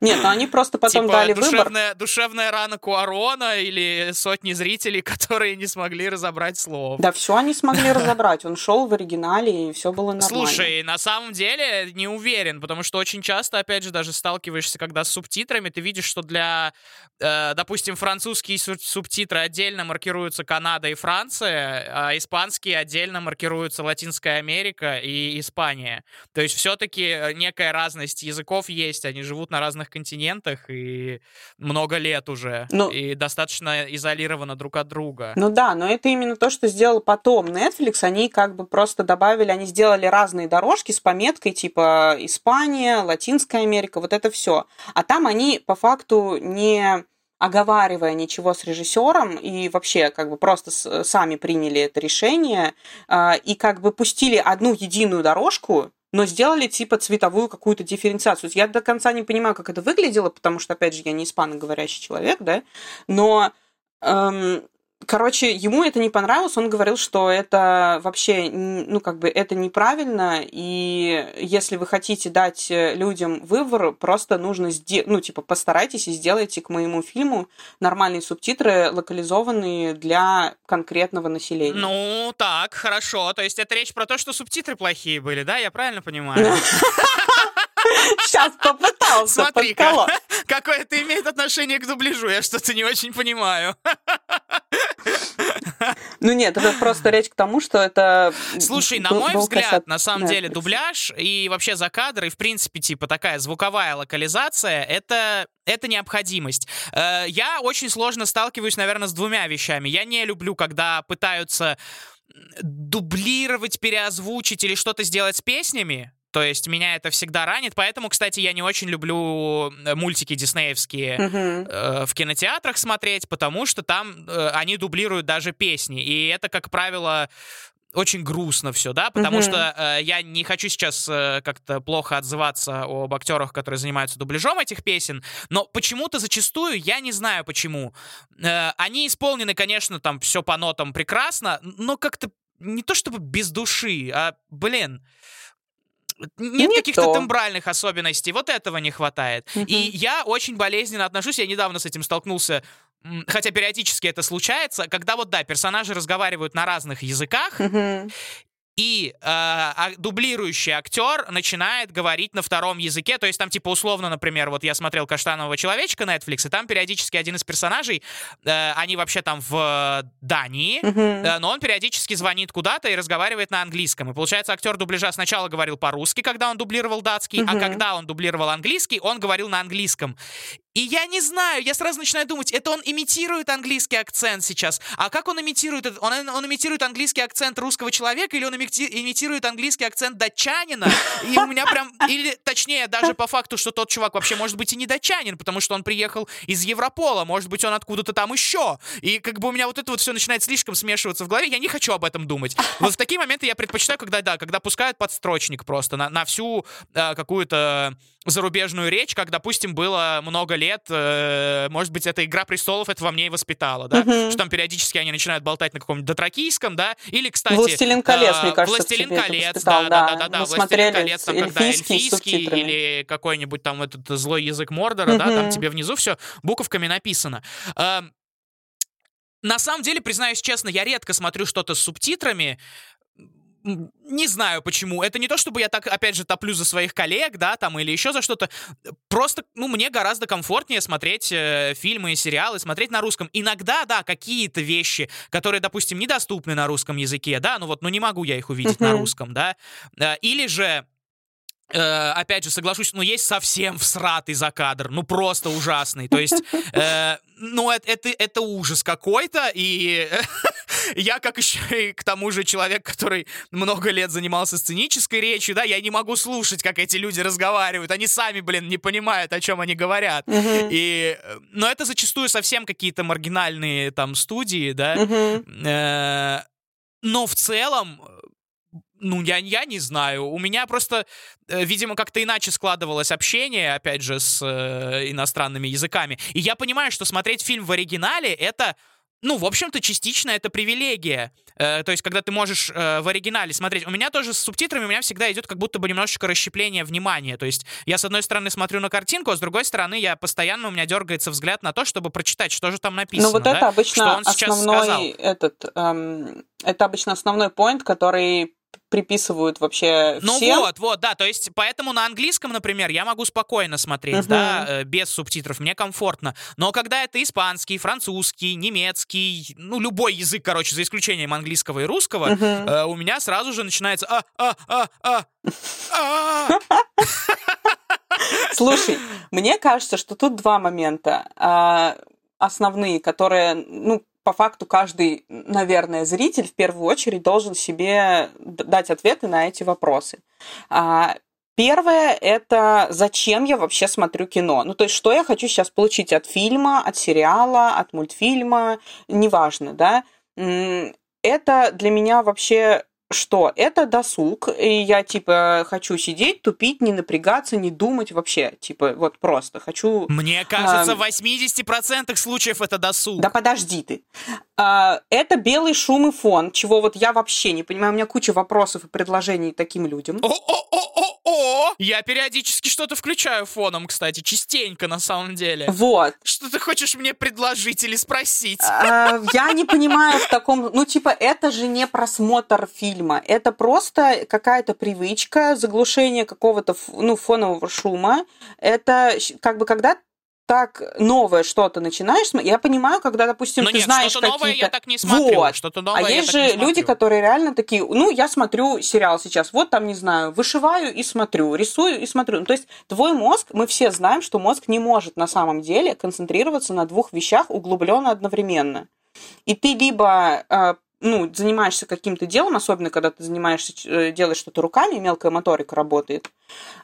Нет, ну они просто потом типа дали выбор. душевная, душевная рана Куарона или сотни зрителей, которые не смогли разобрать слов. Да, все они смогли разобрать. Он шел в оригинале, и все было нормально. Слушай, на самом деле не уверен, потому что очень часто, опять же, даже сталкиваешься, когда с субтитрами, ты видишь, что для, э, допустим, французские су- субтитры отдельно маркируются Канада и Франция, а испанские отдельно маркируются Латинская Америка и Испания. То есть все-таки некая разность языков есть, они живут на разных континентах и много лет уже, Ну- и достаточно изолированы друг от друга. Ну да, но это именно то, что сделал потом Netflix. Они как бы просто добавили, они сделали разные дорожки с пометкой типа Испания, Латинская Америка, вот это все. А там они по факту не оговаривая ничего с режиссером и вообще как бы просто сами приняли это решение а, и как бы пустили одну единую дорожку, но сделали типа цветовую какую-то дифференциацию. Я до конца не понимаю, как это выглядело, потому что, опять же, я не испаноговорящий человек, да, но эм, Короче, ему это не понравилось, он говорил, что это вообще, ну, как бы, это неправильно, и если вы хотите дать э, людям выбор, просто нужно, сде- ну, типа, постарайтесь и сделайте к моему фильму нормальные субтитры, локализованные для конкретного населения. Ну, так, хорошо. То есть это речь про то, что субтитры плохие были, да? Я правильно понимаю? Сейчас попытался Смотри-ка, подколоть. какое это имеет отношение к дубляжу, я что-то не очень понимаю. Ну нет, это просто речь к тому, что это... Слушай, на мой взгляд, косяк на самом деле, Netflix. дубляж и вообще закадр, и в принципе, типа, такая звуковая локализация, это, это необходимость. Э, Я очень сложно сталкиваюсь, наверное, с двумя вещами. Я не люблю, когда пытаются дублировать, переозвучить или что-то сделать с песнями. То есть меня это всегда ранит, поэтому, кстати, я не очень люблю э, мультики диснеевские Мгм. э, в кинотеатрах смотреть, потому что там э, они дублируют даже песни. И это, как правило, очень грустно все, да, потому Мгм. что э, я не хочу сейчас э, как-то плохо отзываться об актерах, которые занимаются дубляжом этих песен, но почему-то зачастую, я не знаю почему, э, они исполнены, конечно, там все по нотам прекрасно, но как-то не то чтобы без души, а, блин, нет Не каких-то то. тембральных особенностей, вот этого не хватает. Мгм. И я очень болезненно отношусь, я недавно с этим столкнулся, хотя периодически это случается, когда вот, да, персонажи разговаривают на разных языках, Мгм. И э, дублирующий актер начинает говорить на втором языке, то есть там типа условно, например, вот я смотрел «Каштанового человечка» на Netflix, и там периодически один из персонажей, э, они вообще там в Дании, э, но он периодически звонит куда-то и разговаривает на английском. И получается, актер дубляжа сначала говорил по-русски, когда он дублировал датский, а когда он дублировал английский, он говорил на английском. И я не знаю, я сразу начинаю думать, это он имитирует английский акцент сейчас. А как он имитирует? это? Он, он имитирует английский акцент русского человека или он имити- имитирует английский акцент датчанина? И у меня прям, или точнее, даже по факту, что тот чувак вообще может быть и не датчанин, потому что он приехал из Европола, может быть, он откуда-то там еще. И как бы у меня вот это вот все начинает слишком смешиваться в голове, я не хочу об этом думать. Вот в такие моменты я предпочитаю, когда, да, когда пускают подстрочник просто на, на всю э, какую-то зарубежную речь, как, допустим, было много лет, э, может быть, это «Игра престолов» это во мне и воспитало, да, Мгм. что там периодически они начинают болтать на каком-нибудь дотракийском, да, или, кстати... «Властелин колец», э, мне кажется, «Властелин колец», да, да. да, да, да, Мы «Властелин колец», там, когда эльфийский, или какой-нибудь там этот злой язык Мордора, да, там тебе внизу все буковками написано. Эм, на самом деле, признаюсь честно, я редко смотрю что-то с субтитрами. Не знаю почему. Это не то, чтобы я так, опять же, топлю за своих коллег, да, там, или еще за что-то. Просто, ну, мне гораздо комфортнее смотреть э, фильмы и сериалы, смотреть на русском. Иногда, да, какие-то вещи, которые, допустим, недоступны на русском языке, да, ну вот, ну не могу я их увидеть на Мгм. русском, да. Э, Или же Э, опять же, соглашусь, ну, есть совсем всратый закадр, ну, просто ужасный. То есть, э, ну, это, это, это ужас какой-то, и я, как еще и к тому же человек, который много лет занимался сценической речью, да, я не могу слушать, как эти люди разговаривают. Они сами, блин, не понимают, о чем они говорят. Мгм. И, э, но это зачастую совсем какие-то маргинальные там студии, да. Э, Но в целом, ну, я, я не знаю. У меня просто, э, видимо, как-то иначе складывалось общение, опять же, с э, иностранными языками. И я понимаю, что смотреть фильм в оригинале — это, ну, в общем-то, частично это привилегия. Э, то есть, когда ты можешь э, в оригинале смотреть. У меня тоже с субтитрами у меня всегда идет как будто бы немножечко расщепление внимания. То есть, я с одной стороны смотрю на картинку, а с другой стороны я постоянно, у меня дергается взгляд на то, чтобы прочитать, что же там написано. Ну вот да? это обычно что он сейчас основной этот, эм, это обычно основной поинт, который приписывают вообще Ну всем. вот, вот, да, то есть поэтому на английском, например, я могу спокойно смотреть, Мгм. да, э, без субтитров, мне комфортно. Но когда это испанский, французский, немецкий, ну любой язык, короче, за исключением английского и русского, Мгм. э, у меня сразу же начинается а а а а а Слушай, мне кажется, что тут два момента а, основные, которые, ну, по факту каждый, наверное, зритель в первую очередь должен себе дать ответы на эти вопросы. А, Первое – это зачем я вообще смотрю кино. Ну, то есть, что я хочу сейчас получить от фильма, от сериала, от мультфильма, неважно, да. Это для меня вообще что? Это досуг, и я, типа, хочу сидеть, тупить, не напрягаться, не думать вообще. Типа, вот просто хочу... Мне кажется, А, в 80% случаев это досуг. Да подожди ты. А, Это белый шум и фон, чего вот я вообще не понимаю. У меня куча вопросов и предложений таким людям. О-о-о-о-о! Я периодически что-то включаю фоном, кстати, частенько на самом деле. Вот. Что ты хочешь мне предложить или спросить? А, Я не понимаю в таком... Ну, типа, это же не просмотр фильма. Это просто какая-то привычка, заглушение какого-то ну, фонового шума. Это как бы когда так новое что-то начинаешь. Я понимаю, когда, допустим, Ну ты нет, знаешь что-то новое я так не смотрю. Вот. Что-то новое А я есть не же люди, которые реально такие, ну, я смотрю сериал сейчас, вот там, не знаю, вышиваю и смотрю, рисую и смотрю. Ну, то есть твой мозг, мы все знаем, что мозг не может на самом деле концентрироваться на двух вещах углубленно одновременно. И ты либо э, ну, занимаешься каким-то делом, особенно когда ты занимаешься, э, делаешь что-то руками, мелкая моторика работает,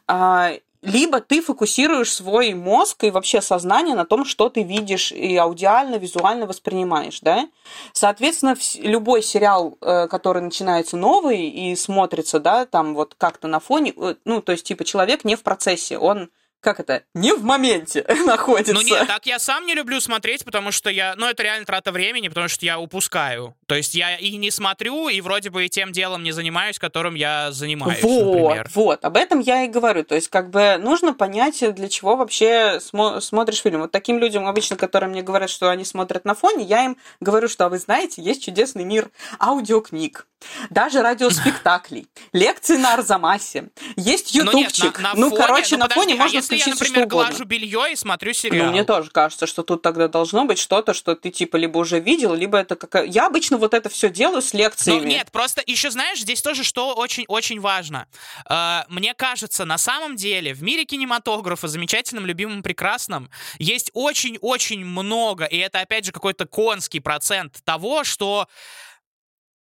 а, либо ты фокусируешь свой мозг и вообще сознание на том, что ты видишь и аудиально, визуально воспринимаешь, да? Соответственно, любой сериал, э, который начинается новый и смотрится, да, там вот как-то на фоне, э, ну, то есть, типа, человек не в процессе, он как это, не в моменте находится. Ну нет, так я сам не люблю смотреть, потому что я, ну это реально трата времени, потому что я упускаю. То есть я и не смотрю, и вроде бы и тем делом не занимаюсь, которым я занимаюсь, вот, например. вот, об этом я и говорю. То есть, как бы нужно понять, для чего вообще смо- смотришь фильм. Вот таким людям обычно, которые мне говорят, что они смотрят на фоне, я им говорю, что, а вы знаете, есть чудесный мир аудиокниг. даже радиоспектаклей, лекции на Арзамасе, есть Ну нет, ютубчик. на, на Ну, фоне, короче, ну, на подожди, фоне а можно если я, например, глажу белье и смотрю сериал? Ну, мне тоже кажется, что тут тогда должно быть что-то, что ты типа либо уже видел, либо это какая... Я обычно вот это все делаю с Ну, лекциями. нет, просто еще знаешь, здесь тоже что очень-очень важно. Э, мне кажется, на самом деле в мире кинематографа, замечательном, любимом, прекрасном, есть очень-очень много, и это опять же какой-то конский процент того, что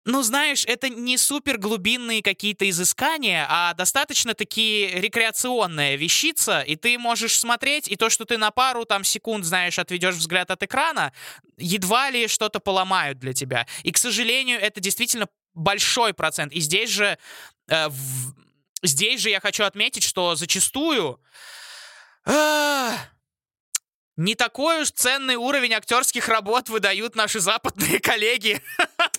ну, знаешь, это не супер глубинные какие-то изыскания, а достаточно такие рекреационная вещица, и ты можешь смотреть, и то, что ты на пару там секунд, знаешь, отведешь взгляд от экрана, едва ли что-то поломают для тебя. И, к сожалению, это действительно большой процент. И здесь же, э, в- здесь же я хочу отметить, что зачастую а, не такой уж ценный уровень актерских работ выдают наши западные коллеги.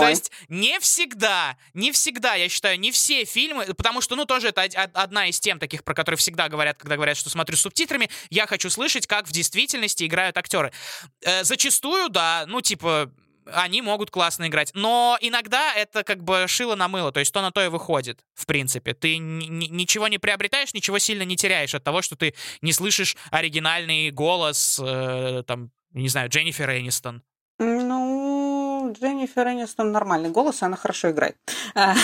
То есть не всегда, не всегда, я считаю, не все фильмы, потому что, ну, тоже это од- од- одна из тем таких, про которые всегда говорят, когда говорят, что смотрю с субтитрами, я хочу слышать, как в действительности играют актеры. Э, зачастую, да, ну, типа, они могут классно играть. Но иногда это как бы шило на мыло, то есть то на то и выходит, в принципе. Ты ни- ни- ничего не приобретаешь, ничего сильно не теряешь от того, что ты не слышишь оригинальный голос, э, там, не знаю, Дженнифер Энистон. Ну, Дженнифер Энистон нормальный голос, и она хорошо играет. А,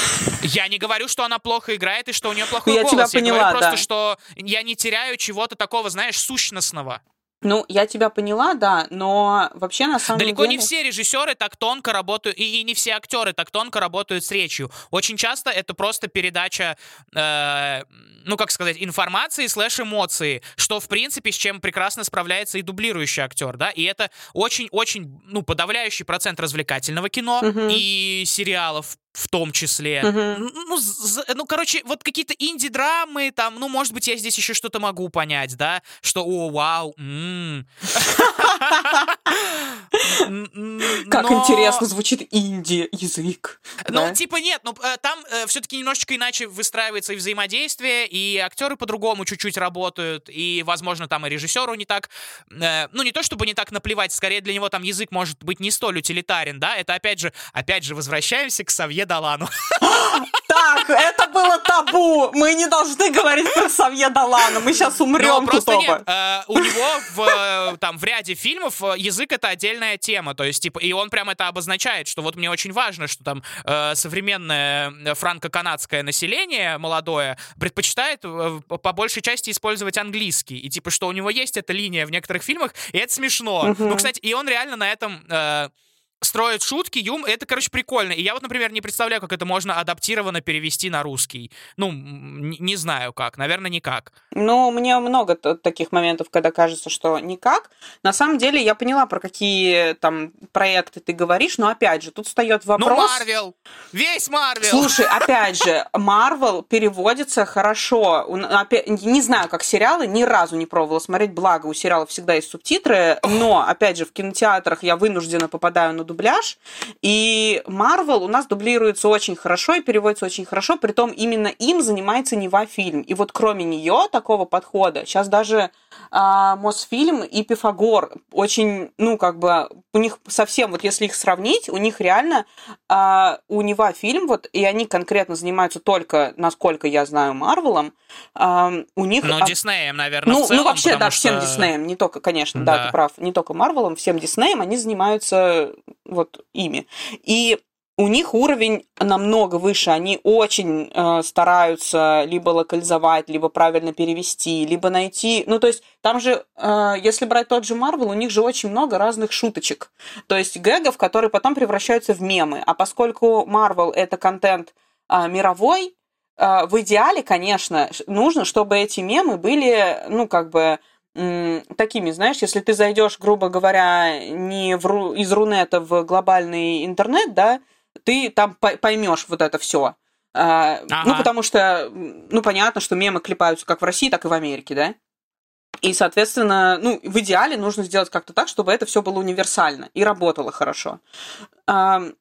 Я не говорю, что она плохо играет и что у нее плохой Я голос. тебя я поняла, говорю просто, да. что я не теряю чего-то такого, знаешь, сущностного. Ну, я тебя поняла, да, но вообще на самом Далеко деле... не все режиссеры так тонко работают, и, и не все актеры так тонко работают с речью. Очень часто это просто передача, э, ну, как сказать, информации слэш эмоции, что, в принципе, с чем прекрасно справляется и дублирующий актер, да, и это очень-очень, ну, подавляющий процент развлекательного кино Мгм. и сериалов в том числе. Н- Ну, ну, короче, вот какие-то инди-драмы, там, ну, может быть, я здесь еще что-то могу понять, да, что, о, вау, Как но- интересно звучит инди язык. Ну, типа нет, ну э, там все-таки немножечко иначе выстраивается и взаимодействие, и актеры по-другому чуть-чуть работают, и, возможно, там и режиссеру не так, э, ну не то чтобы не так наплевать, скорее для него там язык может быть не столь утилитарен, да, это опять же, опять же возвращаемся к Савье Далану. Так, это было табу. Мы не должны говорить про Савье Далана. Мы сейчас умрем Но просто нет, э, у него в, э, там, в ряде фильмов э, язык это отдельная тема, то есть, типа, и он прям это обозначает, что вот мне очень важно, что там э, современное э, франко-канадское население молодое предпочитает э, по большей части использовать английский, и типа, что у него есть эта линия в некоторых фильмах, и это смешно. Мгм. Ну, кстати, и он реально на этом... э, строит шутки, юм, это, короче, прикольно. И я вот, например, не представляю, как это можно адаптированно перевести на русский. Ну, не знаю как, наверное, никак. Ну, мне много таких моментов, когда кажется, что никак. На самом деле, я поняла, про какие там проекты ты говоришь, но опять же, тут встает Ну, вопрос. Марвел! Весь Марвел! Слушай, опять же, Марвел переводится хорошо. Не знаю, как сериалы, ни разу не пробовала смотреть, благо у сериалов всегда есть субтитры, но, опять же, в кинотеатрах я вынуждена попадаю на дубляж, и Марвел у нас дублируется очень хорошо и переводится очень хорошо, притом именно им занимается Нева фильм. И вот кроме нее такого подхода, сейчас даже а, Мосфильм и Пифагор очень, ну, как бы, у них совсем, вот если их сравнить, у них реально а, у Нева фильм, вот, и они конкретно занимаются только, насколько я знаю, Марвелом, а, у них... Ну, а, Диснеем, наверное, ну, в целом, ну, вообще, да, потому всем что- Диснеем, не только, конечно, да. Да. ты прав, не только Марвелом, всем Диснеем, они занимаются вот ими. И у них уровень намного выше, они очень э, стараются либо локализовать, либо правильно перевести, либо найти, ну, то есть там же, э, если брать тот же Марвел, у них же очень много разных шуточек, то есть гэгов, которые потом превращаются в мемы, а поскольку Марвел это контент а, мировой, а, в идеале, конечно, нужно, чтобы эти мемы были, ну, как бы, такими, знаешь, если ты зайдешь, грубо говоря, не в из Рунета в глобальный интернет, да, ты там по- поймешь вот это все. Ну, Ага. потому что, ну, понятно, что мемы клепаются как в России, так и в Америке, да? И, соответственно, ну, в идеале нужно сделать как-то так, чтобы это все было универсально и работало хорошо. Ам,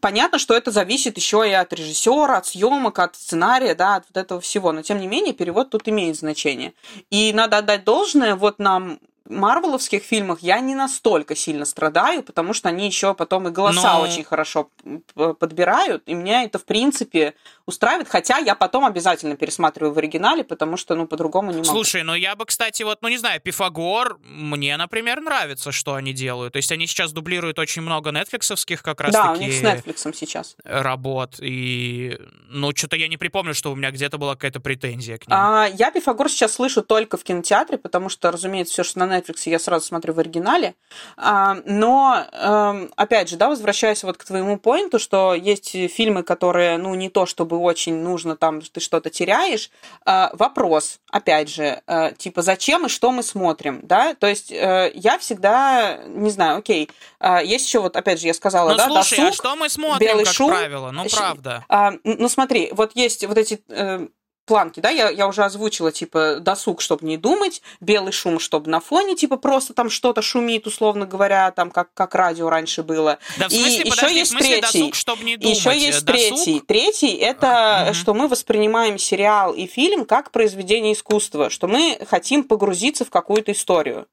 Понятно, что это зависит еще и от режиссера, от съемок, от сценария, да, от вот этого всего. Но тем не менее, перевод тут имеет значение. И надо отдать должное, вот нам марвеловских фильмах я не настолько сильно страдаю, потому что они еще потом и голоса Ну. очень хорошо подбирают, и меня это, в принципе, устраивает, хотя я потом обязательно пересматриваю в оригинале, потому что, ну, по-другому не могу. Слушай, ну я бы, кстати, вот, ну не знаю, Пифагор, мне, например, нравится, что они делают. То есть они сейчас дублируют очень много нетфликсовских как раз да, у них с Netflix сейчас. работ. И, ну, что-то я не припомню, что у меня где-то была какая-то претензия к ним. А, я Пифагор сейчас слышу только в кинотеатре, потому что, разумеется, все, что на Netflix, я сразу смотрю в оригинале. А, но, эм, опять же, да, возвращаясь вот к твоему поинту, что есть фильмы, которые, ну, не то чтобы очень нужно, там, ты что-то теряешь. А, вопрос, опять же, э, типа, зачем и что мы смотрим, да? То есть э, я всегда, не знаю, окей, а, есть еще вот, опять же, я сказала, ну, да, слушай, а досуг, что мы смотрим, белый как шум, правило? Ну, правда. а, ну смотри, вот есть вот эти э, планки, да, я, я уже озвучила, типа, досуг, чтобы не думать, белый шум, чтобы на фоне, типа, просто там что-то шумит, условно говоря, там, как, как радио раньше было. Да, в и смысле, еще подожди, есть в смысле третий. досуг, чтобы не И думать. еще есть Досуг- третий. Третий это Мгм. что мы воспринимаем сериал и фильм как произведение искусства, что мы хотим погрузиться в какую-то историю,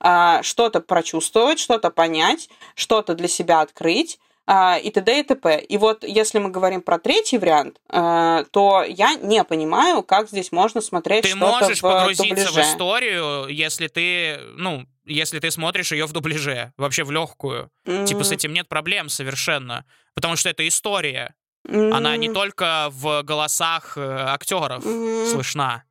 а, что-то прочувствовать, что-то понять, что-то для себя открыть и т.д. и т.п. И вот если мы говорим про третий вариант, а, то я не понимаю, как здесь можно смотреть Ты что-то можешь в погрузиться дубляже. в историю, если ты, ну, если ты смотришь ее в дубляже, вообще в легкую. Типа с этим нет проблем совершенно. Потому что это история. Она не только в голосах э, актеров м. слышна.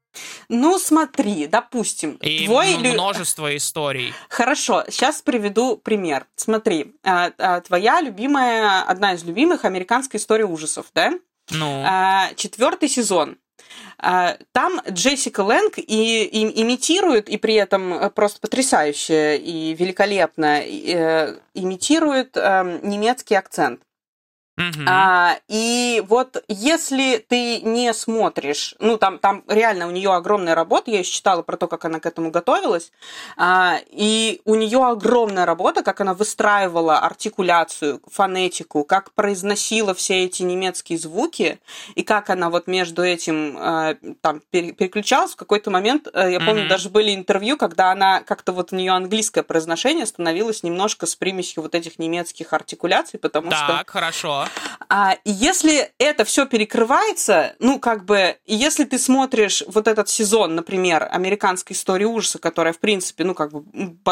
Ну, смотри, допустим, И твой множество историй. Хорошо, сейчас приведу пример. Смотри, а, а, твоя любимая, одна из любимых американская история ужасов, да? Ну, А, Четвертый сезон. Там Джессика Лэнг и, и- имитирует, и при этом э, просто потрясающе и великолепно и, э, имитирует эм, немецкий акцент. Мгм. А, и вот если ты не смотришь, ну там, там реально у нее огромная работа, я еще читала про то, как она к этому готовилась, а, и у нее огромная работа, как она выстраивала артикуляцию, фонетику, как произносила все эти немецкие звуки, и как она вот между этим э, там пере- переключалась в какой-то момент, э, я помню, Мгм. даже были интервью, когда она как-то вот у нее английское произношение становилось немножко с примесью вот этих немецких артикуляций, потому что Так, хорошо. А если это все перекрывается, ну, как бы, если ты смотришь вот этот сезон, например, американской истории ужаса, которая, в принципе, ну, как бы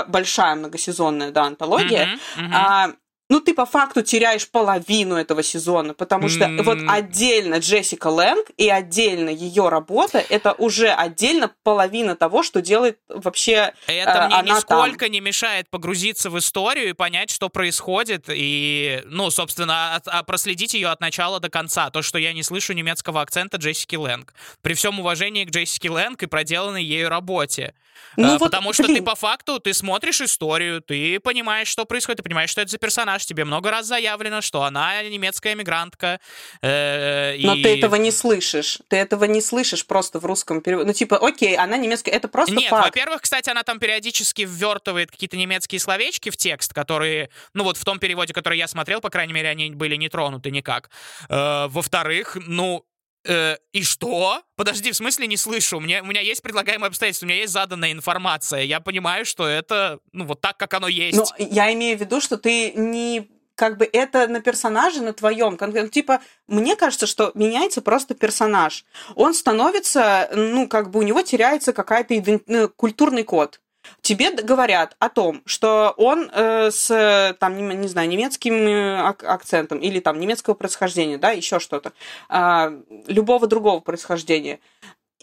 большая многосезонная, да, антология, Мгм, мгм. а, ну, ты по факту теряешь половину этого сезона, потому что М. вот отдельно Джессика Лэнг и отдельно ее работа, это уже отдельно половина того, что делает вообще Это э, мне она нисколько не мешает погрузиться в историю и понять, что происходит, и, ну, собственно, от- а проследить ее от начала до конца. То, что я не слышу немецкого акцента Джессики Лэнг. При всем уважении к Джессике Лэнг и проделанной ею работе. Ну Э, вот, Потому что ты блин. по факту, ты смотришь историю, ты понимаешь, что происходит, ты понимаешь, что это за персонаж, тебе много раз заявлено, что она немецкая эмигрантка. э, Но и- ты этого не слышишь. Ты этого не слышишь просто в русском переводе. Ну, типа, окей, она немецкая, это просто Нет, факт. во-первых, кстати, она там периодически ввертывает какие-то немецкие словечки в текст, которые, ну вот в том переводе, который я смотрел, по крайней мере, они были не тронуты никак. Э, во-вторых, ну, э, и что? Подожди, в смысле не слышу? У меня, у меня есть предлагаемые обстоятельства, у меня есть заданная информация. Я понимаю, что это, ну, вот так, как оно есть. Но я имею в виду, что ты не как бы это на персонаже, на твоем. Типа, мне кажется, что меняется просто персонаж. Он становится, ну, как бы у него теряется какая-то иден- ну, культурный код. Тебе говорят о том, что он э, с, там, не, не знаю, немецким э, ак- акцентом или там немецкого происхождения, да, еще что-то, а, любого другого происхождения.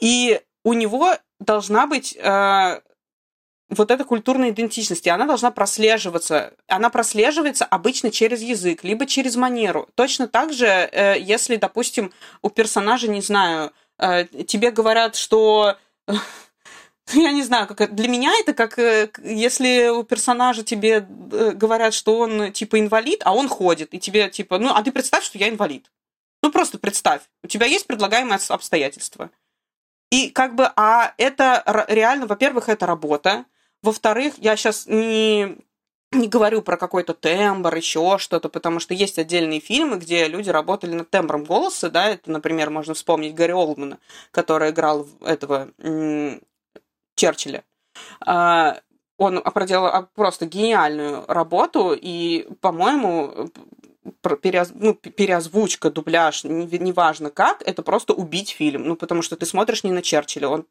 И у него должна быть э, вот эта культурная идентичность, и она должна прослеживаться. Она прослеживается обычно через язык, либо через манеру. Точно так же, э, если, допустим, у персонажа, не знаю, э, тебе говорят, что... Я не знаю, как для меня это как э, если у персонажа тебе э, говорят, что он типа инвалид, а он ходит, и тебе типа, ну, а ты представь, что я инвалид. Ну, просто представь, у тебя есть предлагаемые обстоятельства. И как бы, а это реально, во-первых, это работа, во-вторых, я сейчас не, не говорю про какой-то тембр, еще что-то, потому что есть отдельные фильмы, где люди работали над тембром голоса, да, это, например, можно вспомнить Гарри Олдмана, который играл этого Черчилля. А, он проделал просто гениальную работу, и, по-моему, переоз... ну, переозвучка, дубляж, неважно как, это просто убить фильм. Ну, потому что ты смотришь не на Черчилля, он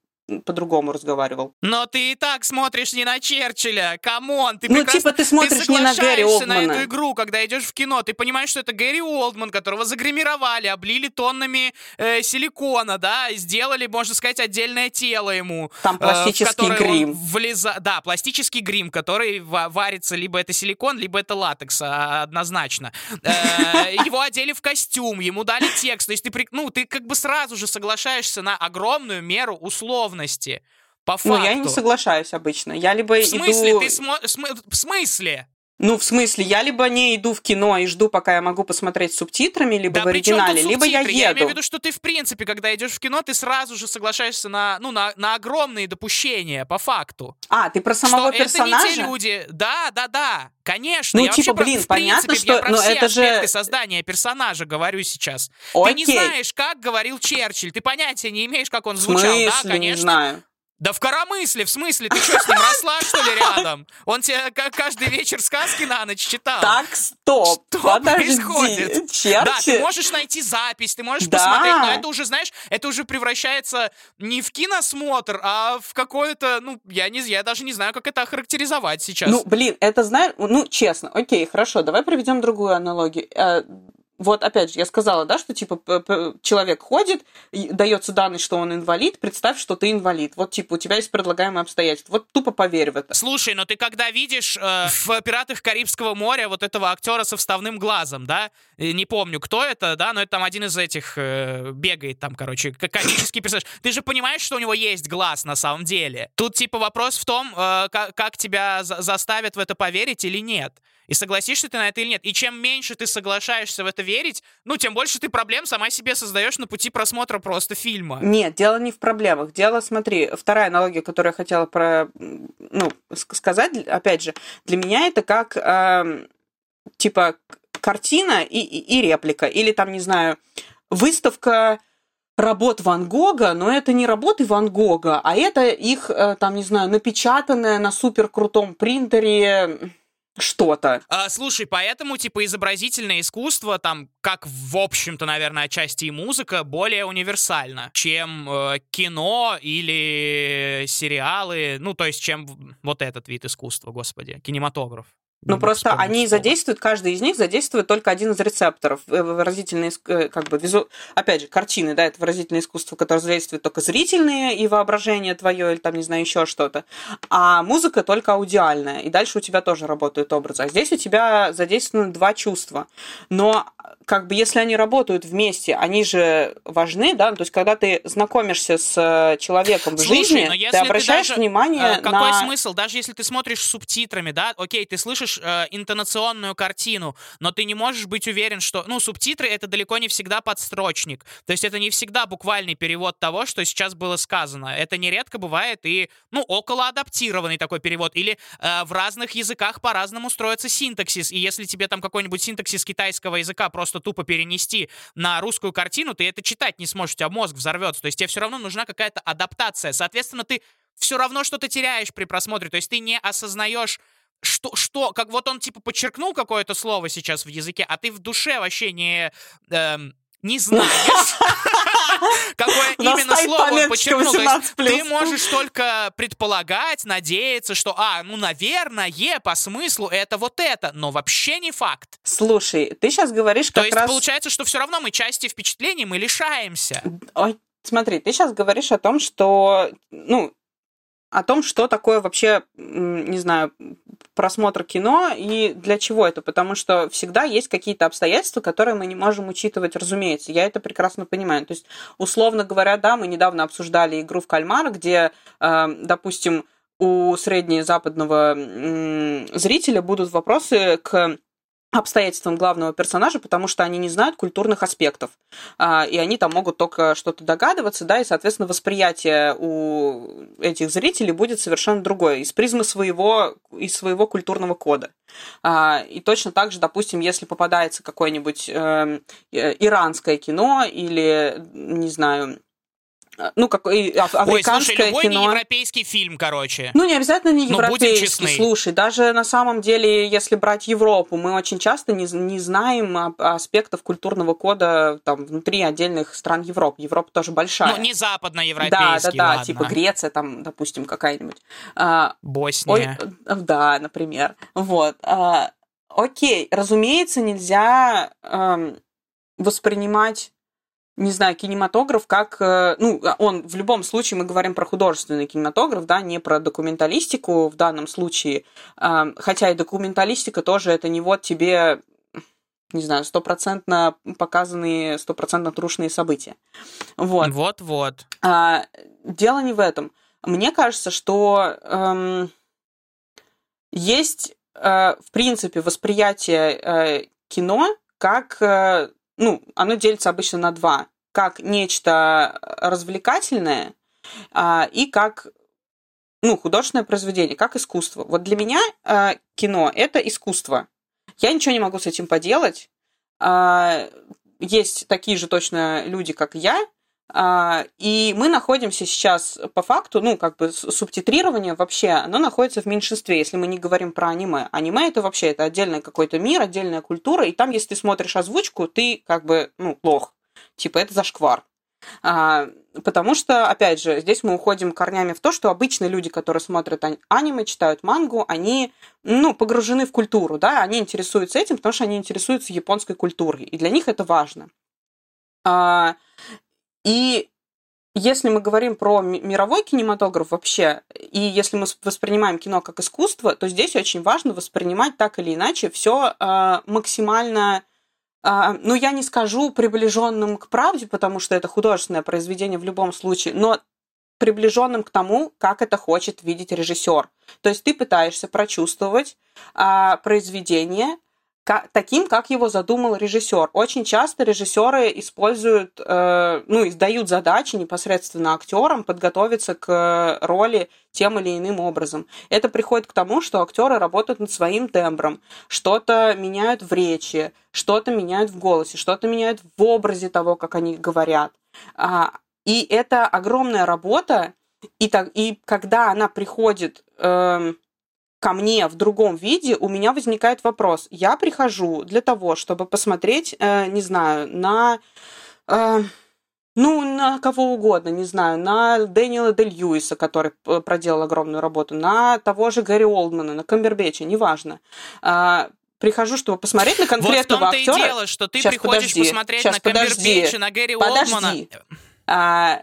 по-другому разговаривал. Но ты и так смотришь не на Черчилля, come on, ты Ну, типа ты смотришь ты не на Гэри Олдмана. на эту игру, когда идешь в кино, ты понимаешь, что это Гэри Олдман, которого загримировали, облили тоннами э, силикона, да, сделали, можно сказать, отдельное тело ему. Там пластический э, грим. Влеза... Да, пластический грим, который варится, либо это силикон, либо это латекс, а, однозначно. Э, его одели в костюм, ему дали текст, то есть ты, ну, ты как бы сразу же соглашаешься на огромную меру условно условности. По факту. Ну, я не соглашаюсь обычно. Я либо в смысле? иду... Ты смо... см... В смысле? Ну, в смысле, я либо не иду в кино и жду, пока я могу посмотреть с субтитрами, либо да в оригинале, либо я еду. Я имею в виду, что ты, в принципе, когда идешь в кино, ты сразу же соглашаешься на, ну, на, на огромные допущения, по факту. А, ты про самого что персонажа? это не те люди. Да, да, да. Конечно. Ну, я типа, про, блин, в понятно, принципе, что... Я про но все это же... создания персонажа говорю сейчас. Окей. Ты не знаешь, как говорил Черчилль. Ты понятия не имеешь, как он звучал. смысле, да, конечно. не знаю. Да в коромысле, в смысле? Ты что, с ним росла, что ли, рядом? Он тебе каждый вечер сказки на ночь читал. Так, стоп, Что подожди. происходит? Черчилль... Да, ты можешь найти запись, ты можешь Да. посмотреть, но это уже, знаешь, это уже превращается не в киносмотр, а в какое-то, ну, я не, я даже не знаю, как это охарактеризовать сейчас. Ну, блин, это знаешь, ну, честно, окей, хорошо, давай проведем другую аналогию. Вот опять же, я сказала, да, что типа человек ходит, дается данные, что он инвалид, представь, что ты инвалид. Вот типа у тебя есть предлагаемые обстоятельства. Вот тупо поверь в это. Слушай, но ты когда видишь э, в «Пиратах Карибского моря» вот этого актера со вставным глазом, да, не помню, кто это, да, но это там один из этих э, бегает там, короче, комический персонаж. Ты же понимаешь, что у него есть глаз на самом деле. Тут типа вопрос в том, э, как, как тебя за- заставят в это поверить или нет. И согласишься ты на это или нет. И чем меньше ты соглашаешься в это верить, ну, тем больше ты проблем сама себе создаешь на пути просмотра просто фильма. Нет, дело не в проблемах. Дело, смотри, вторая аналогия, которую я хотела про, ну, ск- сказать, опять же, для меня это как, эм, типа, картина и, и, и реплика. Или там, не знаю, выставка работ Ван Гога, но это не работы Ван Гога, а это их, э, там, не знаю, напечатанное на супер крутом принтере что-то. А, слушай, поэтому, типа, изобразительное искусство, там, как, в общем-то, наверное, отчасти и музыка, более универсально, чем э, кино или сериалы, ну, то есть, чем вот этот вид искусства, господи, кинематограф. Ну, просто они слово. задействуют, каждый из них задействует только один из рецепторов. Э, Выразительное, иск- э, как бы, визу... опять же, картины, да, это выразительное искусство, которое задействует только зрительные и воображение твое, или там, не знаю, еще что-то. А музыка только аудиальная, и дальше у тебя тоже работают образы. А здесь у тебя задействованы два чувства. Но, как бы, если они работают вместе, они же важны, да, то есть, когда ты знакомишься с э, человеком в Слушай, жизни, ты ты обращаешь даже, внимание Какой на... смысл? Даже если ты смотришь с субтитрами, да, окей, ты слышишь э, интонационную картину, но ты не можешь быть уверен, что... Ну, субтитры — это далеко не всегда подстрочник. То есть это не всегда буквальный перевод того, что сейчас было сказано. Это нередко бывает и, ну, около адаптированный такой перевод. Или э, в разных языках по-разному строится синтаксис. И если тебе там какой-нибудь синтаксис китайского языка просто тупо перенести на русскую картину, ты это читать не сможешь, у тебя мозг взорвется. То есть тебе все равно нужна какая-то адаптация. Соответственно, ты все равно что-то теряешь при просмотре. То есть ты не осознаешь, что, что, как вот он типа подчеркнул какое-то слово сейчас в языке, а ты в душе вообще не, эм, не знаешь, какое именно слово он подчеркнул. То есть 18+. ты можешь только предполагать, надеяться, что, а, ну, наверное, по смыслу это вот это, но вообще не факт. Слушай, ты сейчас говоришь То как есть раз... получается, что все равно мы части впечатлений мы лишаемся. Смотри, ты сейчас говоришь о том, что, ну, о том, что такое вообще, не знаю, просмотр кино и для чего это, потому что всегда есть какие-то обстоятельства, которые мы не можем учитывать, разумеется. Я это прекрасно понимаю. То есть, условно говоря, да, мы недавно обсуждали игру в кальмара, где, э, допустим, у среднезападного зрителя будут вопросы к обстоятельствам главного персонажа, потому что они не знают культурных аспектов. А, и они там могут только что-то догадываться, да, и, соответственно, восприятие у этих зрителей будет совершенно другое, из призмы своего, из своего культурного кода. А, и точно так же, допустим, если попадается какое-нибудь эм, э, иранское кино или, не знаю, ну, как и аф- Ой, слушай, африканское любой кино. неевропейский фильм, короче. Ну, не обязательно не Ну, будем европейский. Слушай, даже на самом деле, если брать Европу, мы очень часто не, не знаем аспектов культурного кода там внутри отдельных стран Европы. Европа тоже большая. Ну, не да, западноевропейский, да, да, ладно. типа Греция, там, допустим, какая-нибудь. А, Ой, Босния. э, да, например. Вот. А, окей, разумеется, нельзя эм, воспринимать, не знаю, кинематограф как... э, ну, он в любом случае, мы говорим про художественный кинематограф, да, не про документалистику в данном случае. Ам, хотя и документалистика тоже это не вот тебе не знаю, стопроцентно показанные, стопроцентно трушные события. Вот. Вот-вот. А, дело не в этом. Мне кажется, что эм, есть, э, в принципе, восприятие э, кино как, э, ну, оно делится обычно на два. Как нечто развлекательное а, и как, ну, художественное произведение, как искусство. Вот для меня э, кино – это искусство. Я ничего не могу с этим поделать. А, есть такие же точно люди, как я, а, И мы находимся сейчас по факту, ну, как бы субтитрирование вообще, оно находится в меньшинстве, если мы не говорим про аниме. Аниме это вообще это отдельный какой-то мир, отдельная культура, и там, если ты смотришь озвучку, ты как бы, ну, лох. Типа, это зашквар. А, потому что, опять же, здесь мы уходим корнями в то, что обычно люди, которые смотрят ани- аниме, читают мангу, они, ну, погружены в культуру, да, они интересуются этим, потому что они интересуются японской культурой, и для них это важно. И если мы говорим про ми- мировой кинематограф вообще, и если мы воспринимаем кино как искусство, то здесь очень важно воспринимать так или иначе все максимально, а, ну я не скажу приближенным к правде, потому что это художественное произведение в любом случае, но приближенным к тому, как это хочет видеть режиссер. То есть ты пытаешься прочувствовать а, произведение таким, как его задумал режиссер. Очень часто режиссеры используют, э, ну, издают задачи непосредственно актерам подготовиться к роли тем или иным образом. Это приходит к тому, что актеры работают над своим тембром, что-то меняют в речи, что-то меняют в голосе, что-то меняют в образе того, как они говорят. А, и это огромная работа, и, так, и когда она приходит эм, ко мне в другом виде, у меня возникает вопрос. Я прихожу для того, чтобы посмотреть, э, не знаю, на... э, ну, на кого угодно, не знаю, на Дэниела Дель Льюиса, который п- проделал огромную работу, на того же Гарри Олдмана, на Камбербеча, неважно. А, прихожу, чтобы посмотреть на Вот в конкретного том-то и актера. дело, что ты Щас, приходишь подожди, посмотреть щас, на подожди, Камбербэтча, на Гэри подожди. Олдмана. А,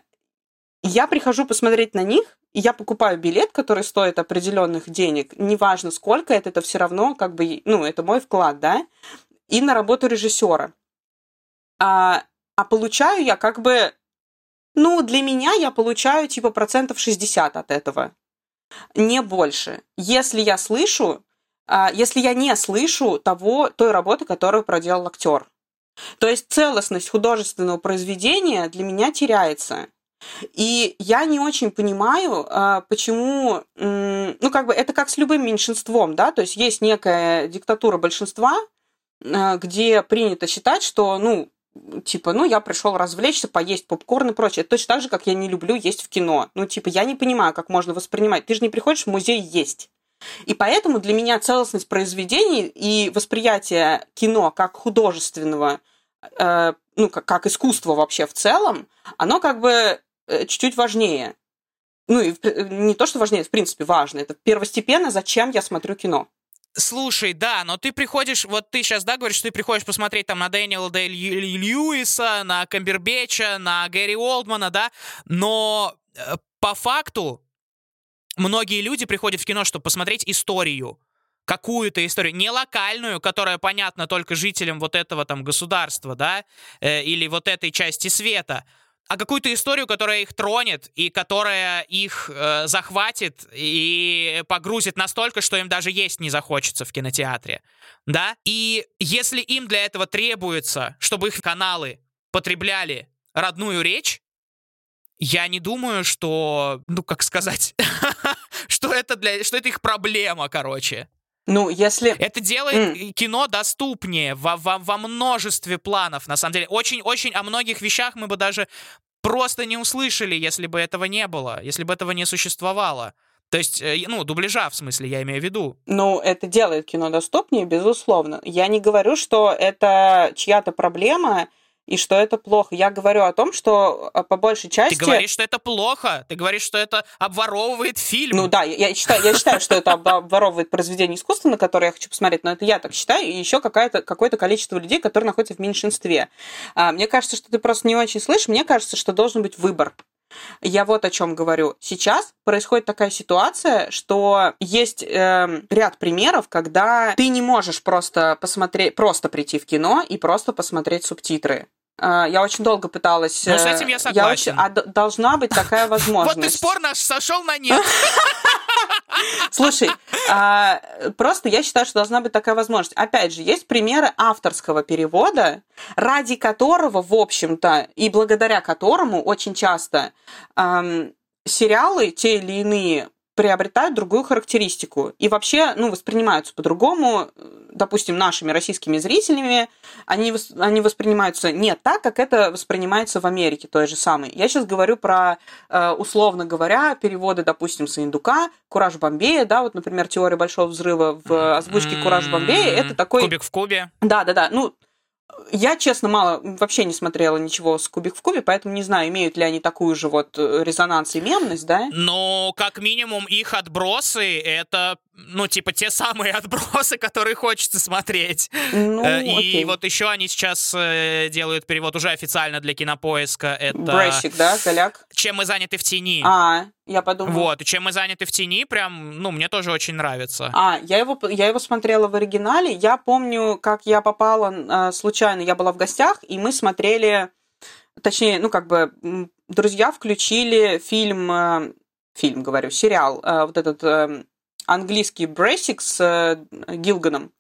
я прихожу посмотреть на них, и я покупаю билет, который стоит определенных денег, неважно сколько это, это все равно как бы, ну, это мой вклад, да, и на работу режиссера. А, а получаю я как бы, ну, для меня я получаю типа процентов 60 от этого, не больше. Если я слышу, а, если я не слышу того, той работы, которую проделал актер. То есть целостность художественного произведения для меня теряется. И я не очень понимаю, а, почему, ну, как бы это как с любым меньшинством, да, то есть есть некая диктатура большинства, а, где принято считать, что, ну, типа, ну, я пришел развлечься, поесть попкорн и прочее. Это точно так же, как я не люблю есть в кино. Ну, типа, я не понимаю, как можно воспринимать. Ты же не приходишь в музей есть. И поэтому для меня целостность произведений и восприятие кино как художественного, э, ну, как, как искусство вообще в целом, оно как бы чуть-чуть важнее. Ну, и при- не то, что важнее, в принципе, важно. Это первостепенно, зачем я смотрю кино. Слушай, да, но ты приходишь, вот ты сейчас, да, говоришь, что ты приходишь посмотреть там на Дэниела Лью- Льюиса, на Камбербеча, на Гэри Олдмана, да, но э, по факту многие люди приходят в кино, чтобы посмотреть историю, какую-то историю, не локальную, которая понятна только жителям вот этого там государства, да, э, или вот этой части света, а какую-то историю, которая их тронет и которая их э, захватит и погрузит настолько, что им даже есть не захочется в кинотеатре, да? И если им для этого требуется, чтобы их каналы потребляли родную речь, я не думаю, что, ну как сказать, что это для, что это их проблема, короче. Ну, если... Это делает кино доступнее во, во, во множестве планов, на самом деле. Очень-очень о многих вещах мы бы даже просто не услышали, если бы этого не было, если бы этого не существовало. То есть, э, ну, дубляжа, в смысле, я имею в виду. Ну, это делает кино доступнее, безусловно. Я не говорю, что это чья-то проблема, и что это плохо. Я говорю о том, что а, по большей части... Ты говоришь, что это плохо? Ты говоришь, что это обворовывает фильм? Ну да, я, считаю, я считаю, что это обворовывает произведение искусства, на которое я хочу посмотреть, но это я так считаю, и еще какое-то количество людей, которые находятся в меньшинстве. А, мне кажется, что ты просто не очень слышишь, мне кажется, что должен быть выбор. Я вот о чем говорю. Сейчас происходит такая ситуация, что есть э, ряд примеров, когда ты не можешь просто посмотреть, просто прийти в кино и просто посмотреть субтитры. Э, я очень долго пыталась. Ну, с этим я согласен. Я очень, а должна быть такая возможность. Вот и спор наш сошел на нет. Слушай, а, просто я считаю, что должна быть такая возможность. Опять же, есть примеры авторского перевода, ради которого, в общем-то, и благодаря которому очень часто сериалы, те или иные, приобретают другую характеристику и вообще ну, воспринимаются по-другому, допустим, нашими российскими зрителями, они, они воспринимаются не так, как это воспринимается в Америке той же самой. Я сейчас говорю про, э, условно говоря, переводы, допустим, с индука, Кураж Бомбея, да, вот, например, теория большого взрыва в озвучке Кураж Бомбея, это такой... Кубик в кубе. Да, да, да. Ну, я, честно, мало вообще не смотрела ничего с Кубик в кубе, поэтому не знаю, имеют ли они такую же вот э, резонанс и мемность, да? Ну, как минимум, их отбросы — это ну, типа, те самые отбросы, которые хочется смотреть. Ну, э, И окей. вот еще они сейчас э, делают перевод уже официально для кинопоиска. Это... Брещик, да, голяк? Чем мы заняты в тени. А, я подумала. Вот, и чем мы заняты в тени, прям, ну, мне тоже очень нравится. А, я его, я его смотрела в оригинале. Я помню, как я попала э, случайно, я была в гостях, и мы смотрели, точнее, ну, как бы, друзья включили фильм, фильм, говорю, сериал, вот этот эм, английский Брейсик с э, Гилганом,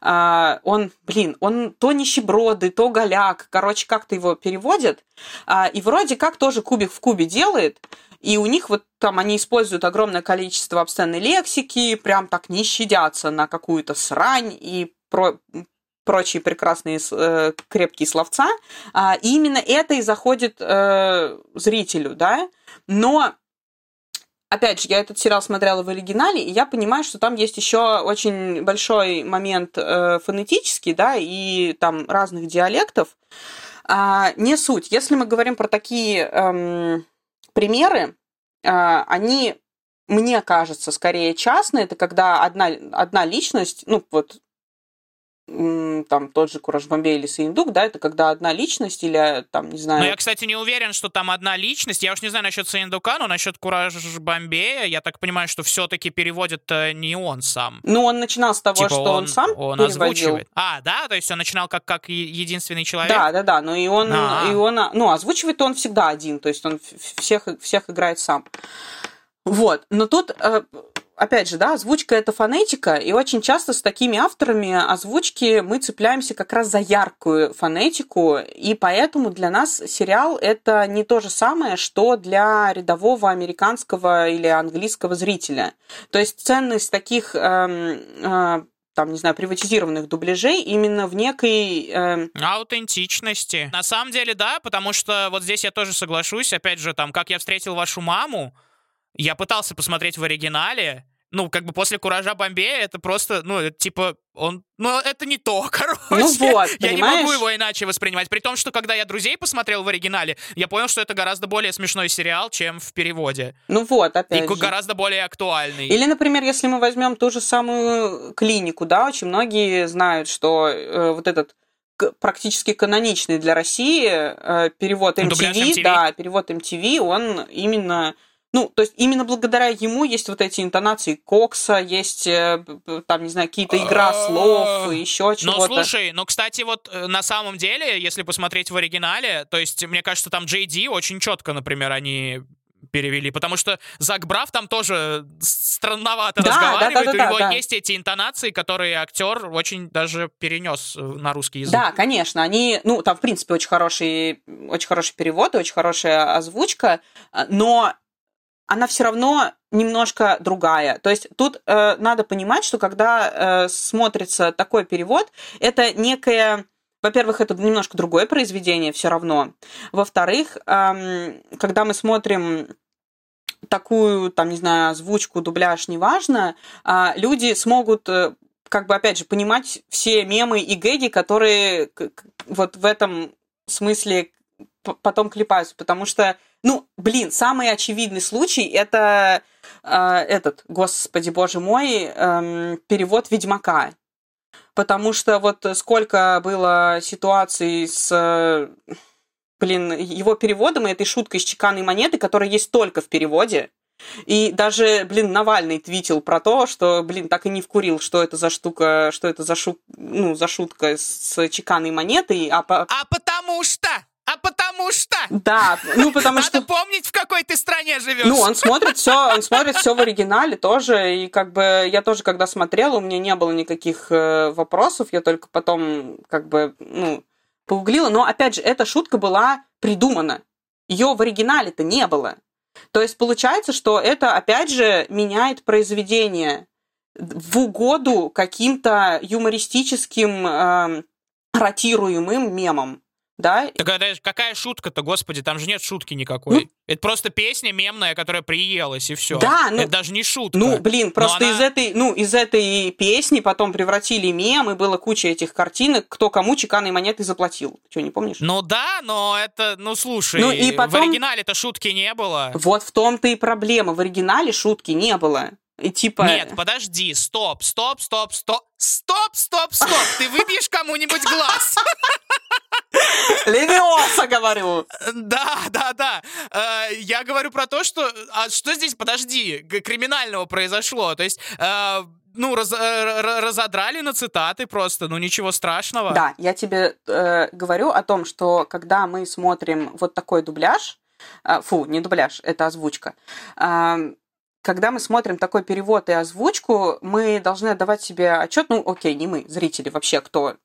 э, он, блин, он то нищеброды, то голяк, короче, как-то его переводят, э, и вроде как тоже кубик в кубе делает, и у них вот там они используют огромное количество обсценной лексики, прям так не щадятся на какую-то срань и про прочие прекрасные э, крепкие словца. А, именно это и заходит э, зрителю, да. Но опять же, я этот сериал смотрела в оригинале, и я понимаю, что там есть еще очень большой момент э, фонетический, да, и там разных диалектов. А, не суть. Если мы говорим про такие эм, примеры, э, они, мне кажется, скорее частные. Это когда одна, одна личность, ну вот там тот же Кураж Бомбей или Саиндук, да, это когда одна личность или там, не знаю... Ну, я, кстати, не уверен, что там одна личность. Я уж не знаю насчет Саиндука, но насчет Кураж Бомбея, я так понимаю, что все-таки переводит не он сам. Ну, он начинал с того, типа что он, он сам он переводил. озвучивает. А, да? То есть он начинал как, как единственный человек? Да, да, да. Ну, и он, А-а-а. и он, ну, озвучивает он всегда один, то есть он всех, всех играет сам. Вот. Но тут э, опять же, да, озвучка это фонетика, и очень часто с такими авторами озвучки мы цепляемся как раз за яркую фонетику, и поэтому для нас сериал это не то же самое, что для рядового американского или английского зрителя. То есть ценность таких эм, э, там, не знаю, приватизированных дубляжей именно в некой... Э... Аутентичности. На самом деле, да, потому что вот здесь я тоже соглашусь, опять же, там, как я встретил вашу маму, я пытался посмотреть в оригинале, ну, как бы после «Куража Бомбея» это просто, ну, это, типа, он... Ну, это не то, короче. Ну вот, Я не могу его иначе воспринимать. При том, что когда я «Друзей» посмотрел в оригинале, я понял, что это гораздо более смешной сериал, чем в переводе. Ну вот, опять И же. гораздо более актуальный. Или, например, если мы возьмем ту же самую клинику, да, очень многие знают, что э, вот этот практически каноничный для России э, перевод MTV, MTV, да, перевод MTV, он именно ну, то есть именно благодаря ему есть вот эти интонации Кокса, есть э, там, не знаю, какие-то игра слов, еще чего-то. Ну, слушай, ну, кстати, вот э, на самом деле, если посмотреть в оригинале, то есть, мне кажется, там Ди очень четко, например, они перевели, потому что Зак Брав там тоже странновато да, разговаривает, да, да, да, у него да. есть эти интонации, которые актер очень даже перенес э, на русский язык. Да, конечно, они, ну, там, в принципе, очень хороший, очень хороший перевод, очень хорошая озвучка, но она все равно немножко другая. То есть тут э, надо понимать, что когда э, смотрится такой перевод, это некая во-первых, это немножко другое произведение все равно. Во-вторых, эм, когда мы смотрим такую, там, не знаю, озвучку, дубляж, неважно, э, люди смогут э, как бы, опять же, понимать все мемы и гэги, которые вот в этом смысле потом клепаются, потому что, ну, блин, самый очевидный случай это э, этот, господи боже мой, э, перевод Ведьмака. Потому что вот сколько было ситуаций с, блин, его переводом и этой шуткой с чеканной монеты, которая есть только в переводе, и даже, блин, Навальный твитил про то, что, блин, так и не вкурил, что это за штука, что это за, шу, ну, за шутка с чеканной монетой. А, по... а потому что... А потому что... Да, ну потому Надо что... Надо помнить, в какой ты стране живешь. Ну, он смотрит все, он смотрит все в оригинале тоже, и как бы я тоже, когда смотрела, у меня не было никаких э, вопросов, я только потом как бы, ну, погуглила, но, опять же, эта шутка была придумана. Ее в оригинале-то не было. То есть получается, что это, опять же, меняет произведение в угоду каким-то юмористическим э, ротируемым мемам. Да? Так это какая шутка-то, господи, там же нет шутки никакой. Ну, это просто песня мемная, которая приелась, и все. Да, ну, это даже не шутка. Ну, блин, просто она... из этой, ну, из этой песни потом превратили мем, и было куча этих картинок, кто кому чеканной монеты заплатил. Что, не помнишь? Ну да, но это, ну слушай, ну, и потом... в оригинале-то шутки не было. Вот в том-то и проблема. В оригинале шутки не было. И типа... Нет, подожди, стоп, стоп, стоп, стоп, стоп, стоп, стоп, ты выбьешь кому-нибудь глаз. Левиоса, говорю. Да, да, да. Э, я говорю про то, что... А что здесь, подожди, криминального произошло? То есть э, ну, раз, э, разодрали на цитаты просто, ну ничего страшного. Да, я тебе э, говорю о том, что когда мы смотрим вот такой дубляж, э, фу, не дубляж, это озвучка, э, когда мы смотрим такой перевод и озвучку, мы должны отдавать себе отчет, ну, окей, не мы, зрители вообще, кто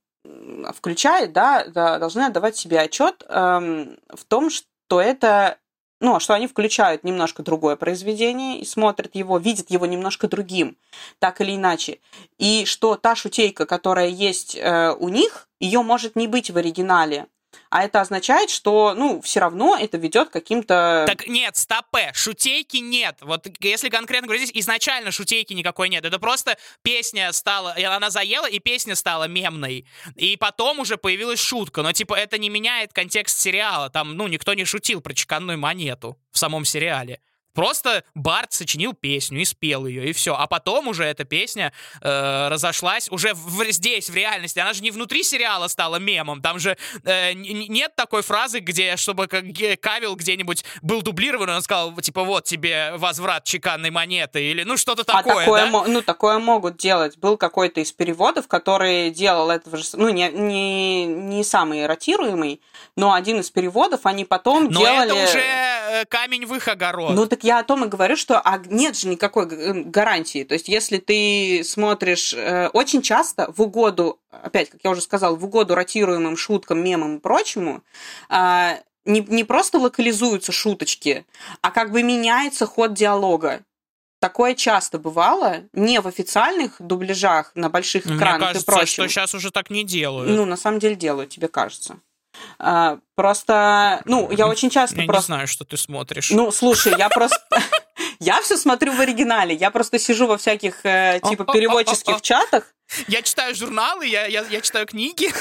включает, да, должны отдавать себе отчет эм, в том, что это, ну, что они включают немножко другое произведение и смотрят его, видят его немножко другим, так или иначе. И что та шутейка, которая есть э, у них, ее может не быть в оригинале а это означает, что, ну, все равно это ведет к каким-то... Так нет, стопе, шутейки нет. Вот если конкретно говорить, здесь изначально шутейки никакой нет. Это просто песня стала, она заела, и песня стала мемной. И потом уже появилась шутка. Но, типа, это не меняет контекст сериала. Там, ну, никто не шутил про чеканную монету в самом сериале. Просто Барт сочинил песню и спел ее, и все. А потом уже эта песня э, разошлась уже в, здесь, в реальности. Она же не внутри сериала стала мемом. Там же э, нет такой фразы, где, чтобы как Кавил где-нибудь был дублирован, и он сказал, типа, вот тебе возврат чеканной монеты, или ну что-то такое, а такое, да? Ну, такое могут делать. Был какой-то из переводов, который делал этого же... Ну, не, не, не самый ротируемый, но один из переводов они потом но делали... это уже э, камень в их огород. Ну, так я о том и говорю, что а нет же никакой гарантии. То есть, если ты смотришь э, очень часто в угоду, опять, как я уже сказала, в угоду ротируемым шуткам, мемам и прочему, э, не, не просто локализуются шуточки, а как бы меняется ход диалога. Такое часто бывало, не в официальных дубляжах на больших экранах Мне кажется, и прочем. что сейчас уже так не делают. Ну, на самом деле делают, тебе кажется. А, просто, ну, я очень часто я просто... не знаю, что ты смотришь. Ну, слушай, я просто... Я все смотрю в оригинале. Я просто сижу во всяких, э, типа, переводческих чатах. Я читаю журналы, я, я, я читаю книги.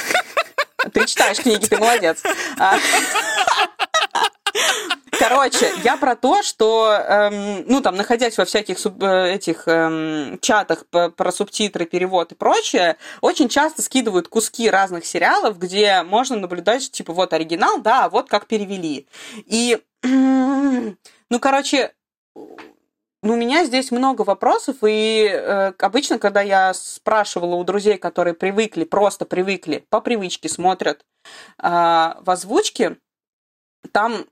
Ты читаешь книги, ты молодец. Короче, я про то, что, эм, ну, там, находясь во всяких суб, э, этих эм, чатах про субтитры, перевод и прочее, очень часто скидывают куски разных сериалов, где можно наблюдать, типа, вот оригинал, да, а вот как перевели. И, ну, короче, ну, у меня здесь много вопросов, и э, обычно, когда я спрашивала у друзей, которые привыкли, просто привыкли, по привычке смотрят э, в озвучке, там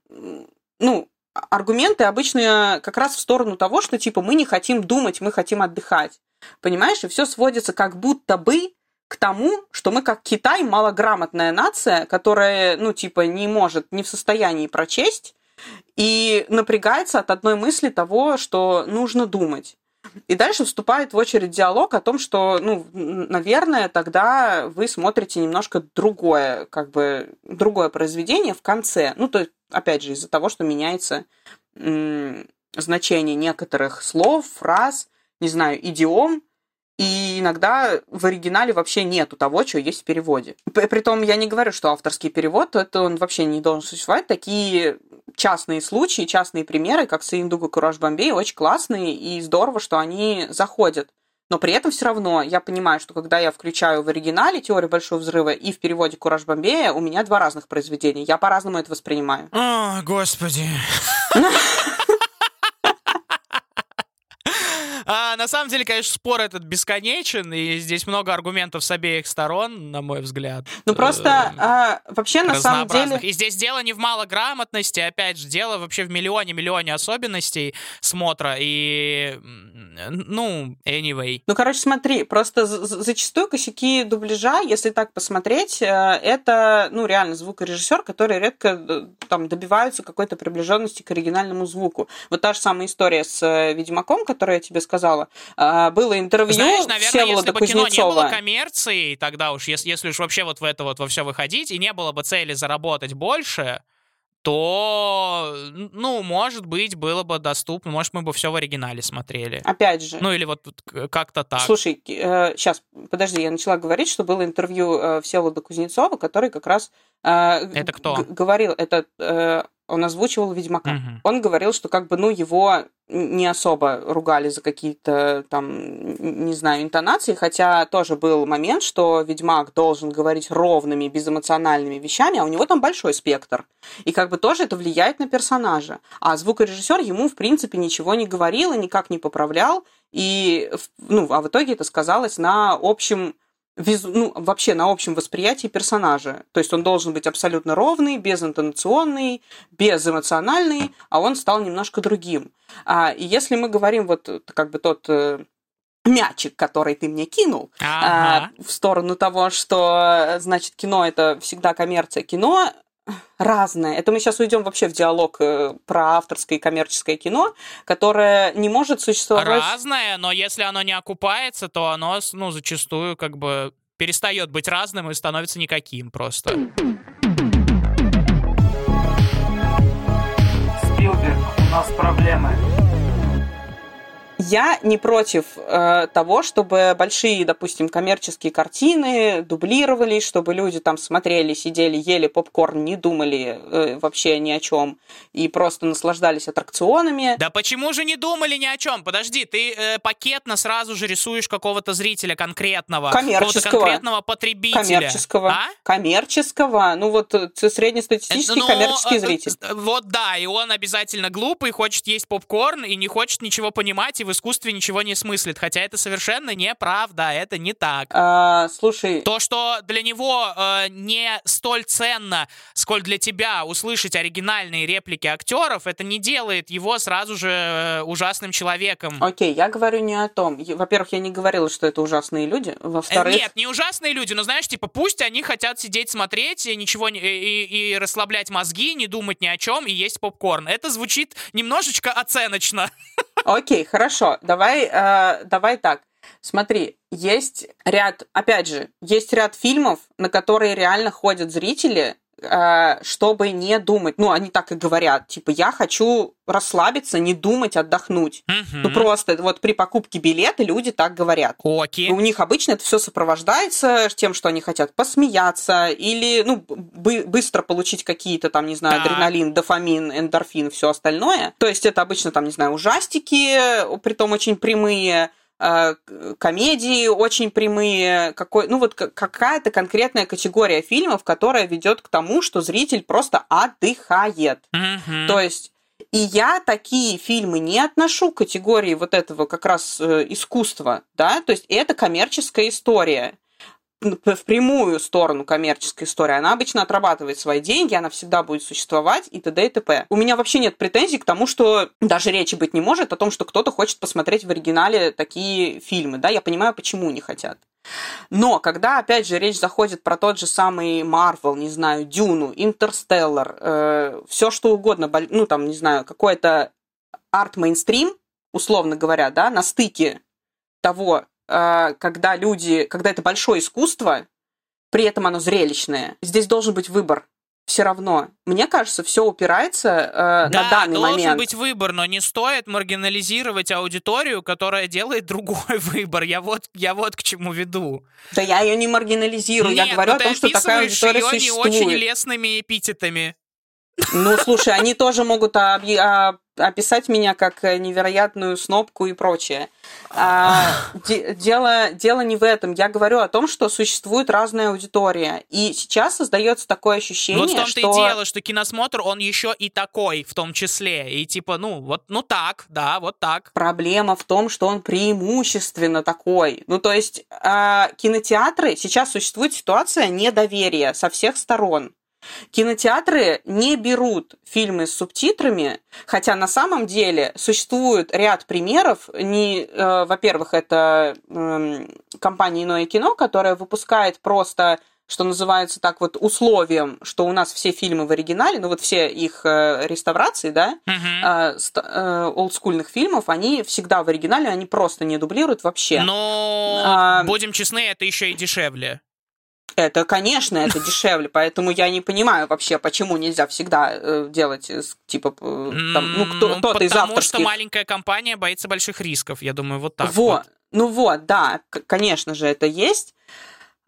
ну, аргументы обычно как раз в сторону того, что типа мы не хотим думать, мы хотим отдыхать. Понимаешь? И все сводится как будто бы к тому, что мы как Китай малограмотная нация, которая, ну, типа, не может, не в состоянии прочесть и напрягается от одной мысли того, что нужно думать. И дальше вступает в очередь диалог о том, что, ну, наверное, тогда вы смотрите немножко другое, как бы, другое произведение в конце. Ну, то есть, опять же, из-за того, что меняется значение некоторых слов, фраз, не знаю, идиом, и иногда в оригинале вообще нету того, что есть в переводе. Притом я не говорю, что авторский перевод, это он вообще не должен существовать. Такие частные случаи, частные примеры, как Саиндуга Кураж Бомбей, очень классные и здорово, что они заходят. Но при этом все равно я понимаю, что когда я включаю в оригинале теорию большого взрыва и в переводе Кураж Бомбея, у меня два разных произведения. Я по-разному это воспринимаю. О, господи. А, на самом деле, конечно, спор этот бесконечен, и здесь много аргументов с обеих сторон, на мой взгляд. Ну просто а, вообще на самом деле... И здесь дело не в малограмотности, опять же, дело вообще в миллионе-миллионе особенностей смотра, и... Ну, anyway. Ну, короче, смотри, просто зачастую косяки дубляжа, если так посмотреть, э, это, ну, реально звукорежиссер, который редко э, там добиваются какой-то приближенности к оригинальному звуку. Вот та же самая история с э, Ведьмаком, которую я тебе сказала, сказала. А, было интервью Знаешь, наверное, Всеволода если бы Кузнецова. кино не было коммерции, тогда уж, если, если уж вообще вот в это вот во все выходить, и не было бы цели заработать больше, то, ну, может быть, было бы доступно, может, мы бы все в оригинале смотрели. Опять же. Ну, или вот как-то так. Слушай, э, сейчас, подожди, я начала говорить, что было интервью э, Всеволода Кузнецова, который как раз... Э, это кто? Говорил, это э, он озвучивал Ведьмака. Угу. Он говорил, что как бы, ну, его не особо ругали за какие-то там, не знаю, интонации, хотя тоже был момент, что Ведьмак должен говорить ровными, безэмоциональными вещами, а у него там большой спектр. И как бы тоже это влияет на персонажа. А звукорежиссер ему, в принципе, ничего не говорил и никак не поправлял, и, ну, а в итоге это сказалось на общем визу, ну, вообще на общем восприятии персонажа. То есть он должен быть абсолютно ровный, безинтонационный, безэмоциональный, а он стал немножко другим. А, и если мы говорим вот как бы тот э, мячик, который ты мне кинул, ага. а, в сторону того, что, значит, кино это всегда коммерция. Кино разное. Это мы сейчас уйдем вообще в диалог э, про авторское и коммерческое кино, которое не может существовать... Разное, но если оно не окупается, то оно, ну, зачастую как бы перестает быть разным и становится никаким просто. Спилберг, у нас проблемы. Я не против э, того, чтобы большие, допустим, коммерческие картины дублировались, чтобы люди там смотрели, сидели, ели попкорн, не думали э, вообще ни о чем и просто наслаждались аттракционами. Да почему же не думали ни о чем? Подожди, ты э, пакетно сразу же рисуешь какого-то зрителя конкретного, коммерческого, конкретного потребителя. Коммерческого. А? Коммерческого. Ну вот э, среднестатистический ну, коммерческий э, зритель. Вот да, и он обязательно глупый, хочет есть попкорн и не хочет ничего понимать и искусстве ничего не смыслит, хотя это совершенно неправда, это не так. А, слушай... То, что для него э, не столь ценно, сколь для тебя услышать оригинальные реплики актеров, это не делает его сразу же э, ужасным человеком. Окей, я говорю не о том. Во-первых, я не говорила, что это ужасные люди. Во-вторых... Э, нет, не ужасные люди, но знаешь, типа, пусть они хотят сидеть, смотреть, и ничего не... И, и расслаблять мозги, не думать ни о чем и есть попкорн. Это звучит немножечко оценочно. Окей, хорошо. Давай, э, давай так. Смотри, есть ряд, опять же, есть ряд фильмов, на которые реально ходят зрители, чтобы не думать. Ну, они так и говорят, типа, я хочу расслабиться, не думать, отдохнуть. Mm-hmm. Ну, просто вот при покупке билета люди так говорят. Окей. У них обычно это все сопровождается тем, что они хотят посмеяться или, ну, бы- быстро получить какие-то там, не знаю, адреналин, дофамин, эндорфин, все остальное. То есть это обычно там, не знаю, ужастики, притом очень прямые, Э, комедии очень прямые, какой, ну вот какая-то конкретная категория фильмов, которая ведет к тому, что зритель просто отдыхает. Mm-hmm. То есть и я такие фильмы не отношу к категории вот этого как раз э, искусства, да, то есть это коммерческая история в прямую сторону коммерческой истории, она обычно отрабатывает свои деньги, она всегда будет существовать и т.д. и т.п. У меня вообще нет претензий к тому, что даже речи быть не может о том, что кто-то хочет посмотреть в оригинале такие фильмы, да, я понимаю, почему не хотят. Но когда, опять же, речь заходит про тот же самый Marvel, не знаю, Дюну, Интерстеллар, э, все что угодно, ну там, не знаю, какой-то арт-мейнстрим, условно говоря, да, на стыке того, когда люди, когда это большое искусство, при этом оно зрелищное, здесь должен быть выбор все равно. Мне кажется, все упирается э, да, на данный должен момент. быть выбор, но не стоит маргинализировать аудиторию, которая делает другой выбор. Я вот, я вот к чему веду. Да я ее не маргинализирую, Нет, я говорю о том, что такая аудитория существует. не очень лестными эпитетами. Ну, слушай, они тоже могут объ- а, описать меня как э, невероятную снопку и прочее. А, де- дело, дело не в этом. Я говорю о том, что существует разная аудитория. И сейчас создается такое ощущение, вот в том-то что... и дело, что киносмотр, он еще и такой, в том числе. И типа, ну, вот, ну так, да, вот так. Проблема в том, что он преимущественно такой. Ну, то есть а, кинотеатры, сейчас существует ситуация недоверия со всех сторон. Кинотеатры не берут фильмы с субтитрами, хотя на самом деле существует ряд примеров. Не, э, во-первых, это э, компания «Иное кино», которая выпускает просто что называется так вот условием, что у нас все фильмы в оригинале, ну вот все их э, реставрации, да, Мгм. э, э, олдскульных фильмов, они всегда в оригинале, они просто не дублируют вообще. Но, А, будем честны, это еще и дешевле. Это, конечно, это дешевле, поэтому я не понимаю вообще, почему нельзя всегда э, делать, э, типа, э, там, ну, кто, М, кто-то из Потому авторских... что маленькая компания боится больших рисков. Я думаю, вот так вот. вот. Ну вот, да, конечно же, это есть.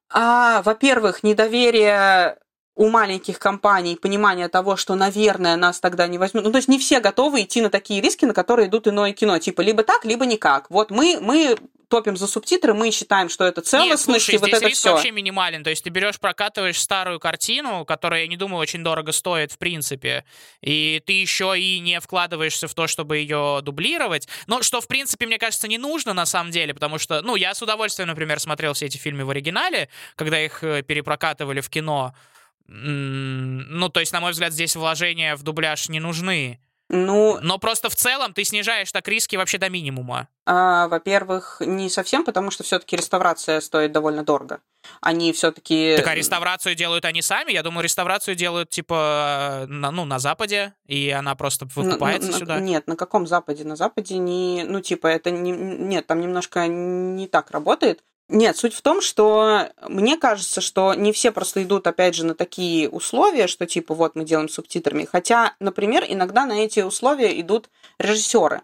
А, во-первых, недоверие у маленьких компаний, понимание того, что, наверное, нас тогда не возьмут. Ну, то есть не все готовы идти на такие риски, на которые идут иное кино. Типа, либо так, либо никак. Вот мы, мы топим за субтитры, мы считаем, что это Нет, целостность, слушай, и вот здесь это риск все. вообще минимален. То есть ты берешь, прокатываешь старую картину, которая, я не думаю, очень дорого стоит в принципе, и ты еще и не вкладываешься в то, чтобы ее дублировать. Но что, в принципе, мне кажется, не нужно на самом деле, потому что, ну, я с удовольствием, например, смотрел все эти фильмы в оригинале, когда их э, перепрокатывали в кино. Ну, то есть, на мой взгляд, здесь вложения в дубляж не нужны. Ну, Но просто в целом ты снижаешь так риски вообще до минимума. А, во-первых, не совсем, потому что все-таки реставрация стоит довольно дорого. Они все-таки... Так а реставрацию делают они сами? Я думаю, реставрацию делают типа на, ну, на Западе, и она просто выкупается сюда. Нет, на каком Западе? На Западе не... Ну, типа, это не... Нет, там немножко не так работает. Нет, суть в том, что мне кажется, что не все просто идут, опять же, на такие условия, что типа вот мы делаем субтитрами. Хотя, например, иногда на эти условия идут режиссеры.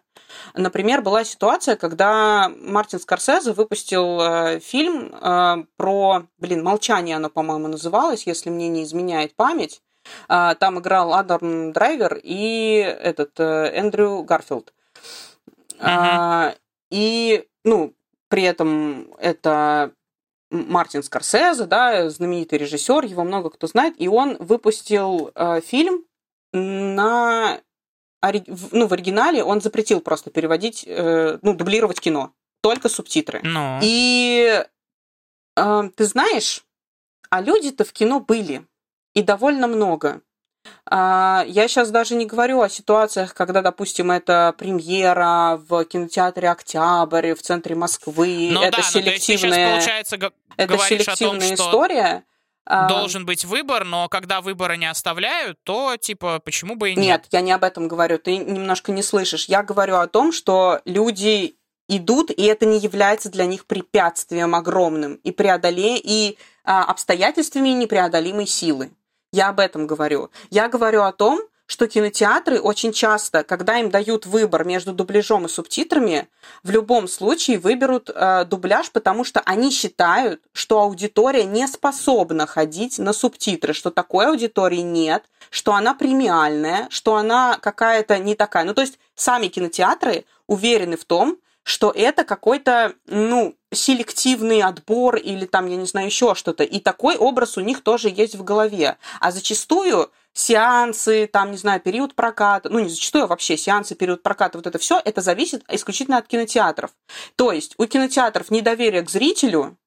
Например, была ситуация, когда Мартин Скорсезе выпустил э, фильм э, про, блин, «Молчание» оно, по-моему, называлось, если мне не изменяет память. Э, там играл Адам Драйвер и этот Эндрю Гарфилд. А, и, ну, при этом это Мартин Скорсезе, да, знаменитый режиссер, его много кто знает, и он выпустил э, фильм на ну, в оригинале он запретил просто переводить, э, ну, дублировать кино, только субтитры. Ну, И э, ты знаешь, а люди-то в кино были, и довольно много. А, Я сейчас даже не говорю о ситуациях, когда, допустим, это премьера в кинотеатре «Октябрь» в центре Москвы. ну это да, ну, то есть ты сейчас, селективная, это о том, селективная что история. А, должен быть выбор, но когда выбора не оставляют, то, типа, почему бы и нет? Нет, я не об этом говорю. Ты немножко не слышишь. Я говорю о том, что люди идут, и это не является для них препятствием огромным и преодоле и а, обстоятельствами непреодолимой силы. Я об этом говорю. Я говорю о том, что кинотеатры очень часто, когда им дают выбор между дубляжом и субтитрами, в любом случае выберут э, дубляж, потому что они считают, что аудитория не способна ходить на субтитры, что такой аудитории нет, что она премиальная, что она какая-то не такая. Ну, то есть сами кинотеатры уверены в том, что это какой-то, ну, селективный отбор или там, я не знаю, еще что-то. И такой образ у них тоже есть в голове. А зачастую сеансы, там, не знаю, период проката, ну, не зачастую, а вообще сеансы, период проката, вот это все, это зависит исключительно от кинотеатров. То есть у кинотеатров недоверие к зрителю,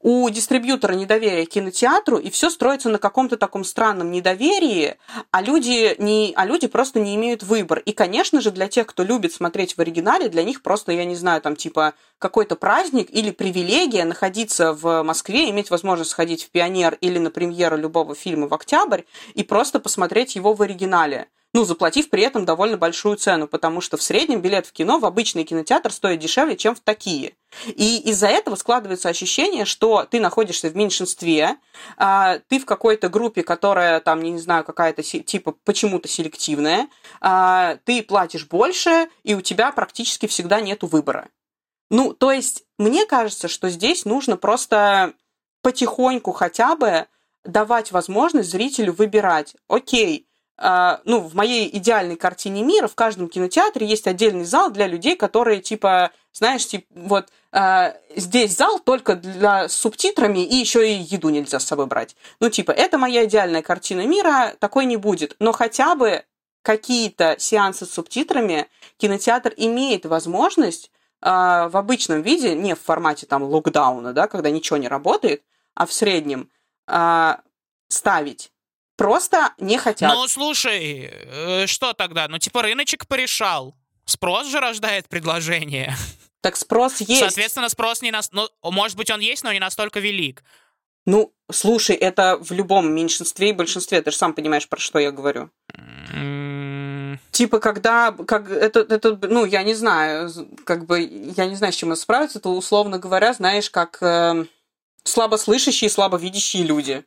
у дистрибьютора недоверие к кинотеатру, и все строится на каком-то таком странном недоверии, а люди, не, а люди просто не имеют выбор. И, конечно же, для тех, кто любит смотреть в оригинале, для них просто, я не знаю, там типа какой-то праздник или привилегия находиться в Москве, иметь возможность сходить в «Пионер» или на премьеру любого фильма в «Октябрь» и просто посмотреть его в оригинале. Ну, заплатив при этом довольно большую цену, потому что в среднем билет в кино в обычный кинотеатр стоит дешевле, чем в такие. И из-за этого складывается ощущение, что ты находишься в меньшинстве, а, ты в какой-то группе, которая там, не знаю, какая-то типа почему-то селективная, а, ты платишь больше, и у тебя практически всегда нету выбора. Ну, то есть, мне кажется, что здесь нужно просто потихоньку хотя бы давать возможность зрителю выбирать. Окей, ну, в моей идеальной картине мира в каждом кинотеатре есть отдельный зал для людей, которые, типа, знаешь, типа, вот uh, здесь зал только для с субтитрами, и еще и еду нельзя с собой брать. Ну, типа, это моя идеальная картина мира, такой не будет. Но хотя бы какие-то сеансы с субтитрами кинотеатр имеет возможность uh, в обычном виде, не в формате там локдауна, да, когда ничего не работает, а в среднем ставить просто не хотят. Ну, слушай, э, что тогда? Ну, типа, рыночек порешал. Спрос же рождает предложение. Так спрос есть. Соответственно, спрос не нас... Ну, может быть, он есть, но не настолько велик. Ну, слушай, это в любом меньшинстве и большинстве. Ты же сам понимаешь, про что я говорю. Mm. Типа, когда, как это, это, ну, я не знаю, как бы, я не знаю, с чем это справиться, это, условно говоря, знаешь, как э, слабослышащие и слабовидящие люди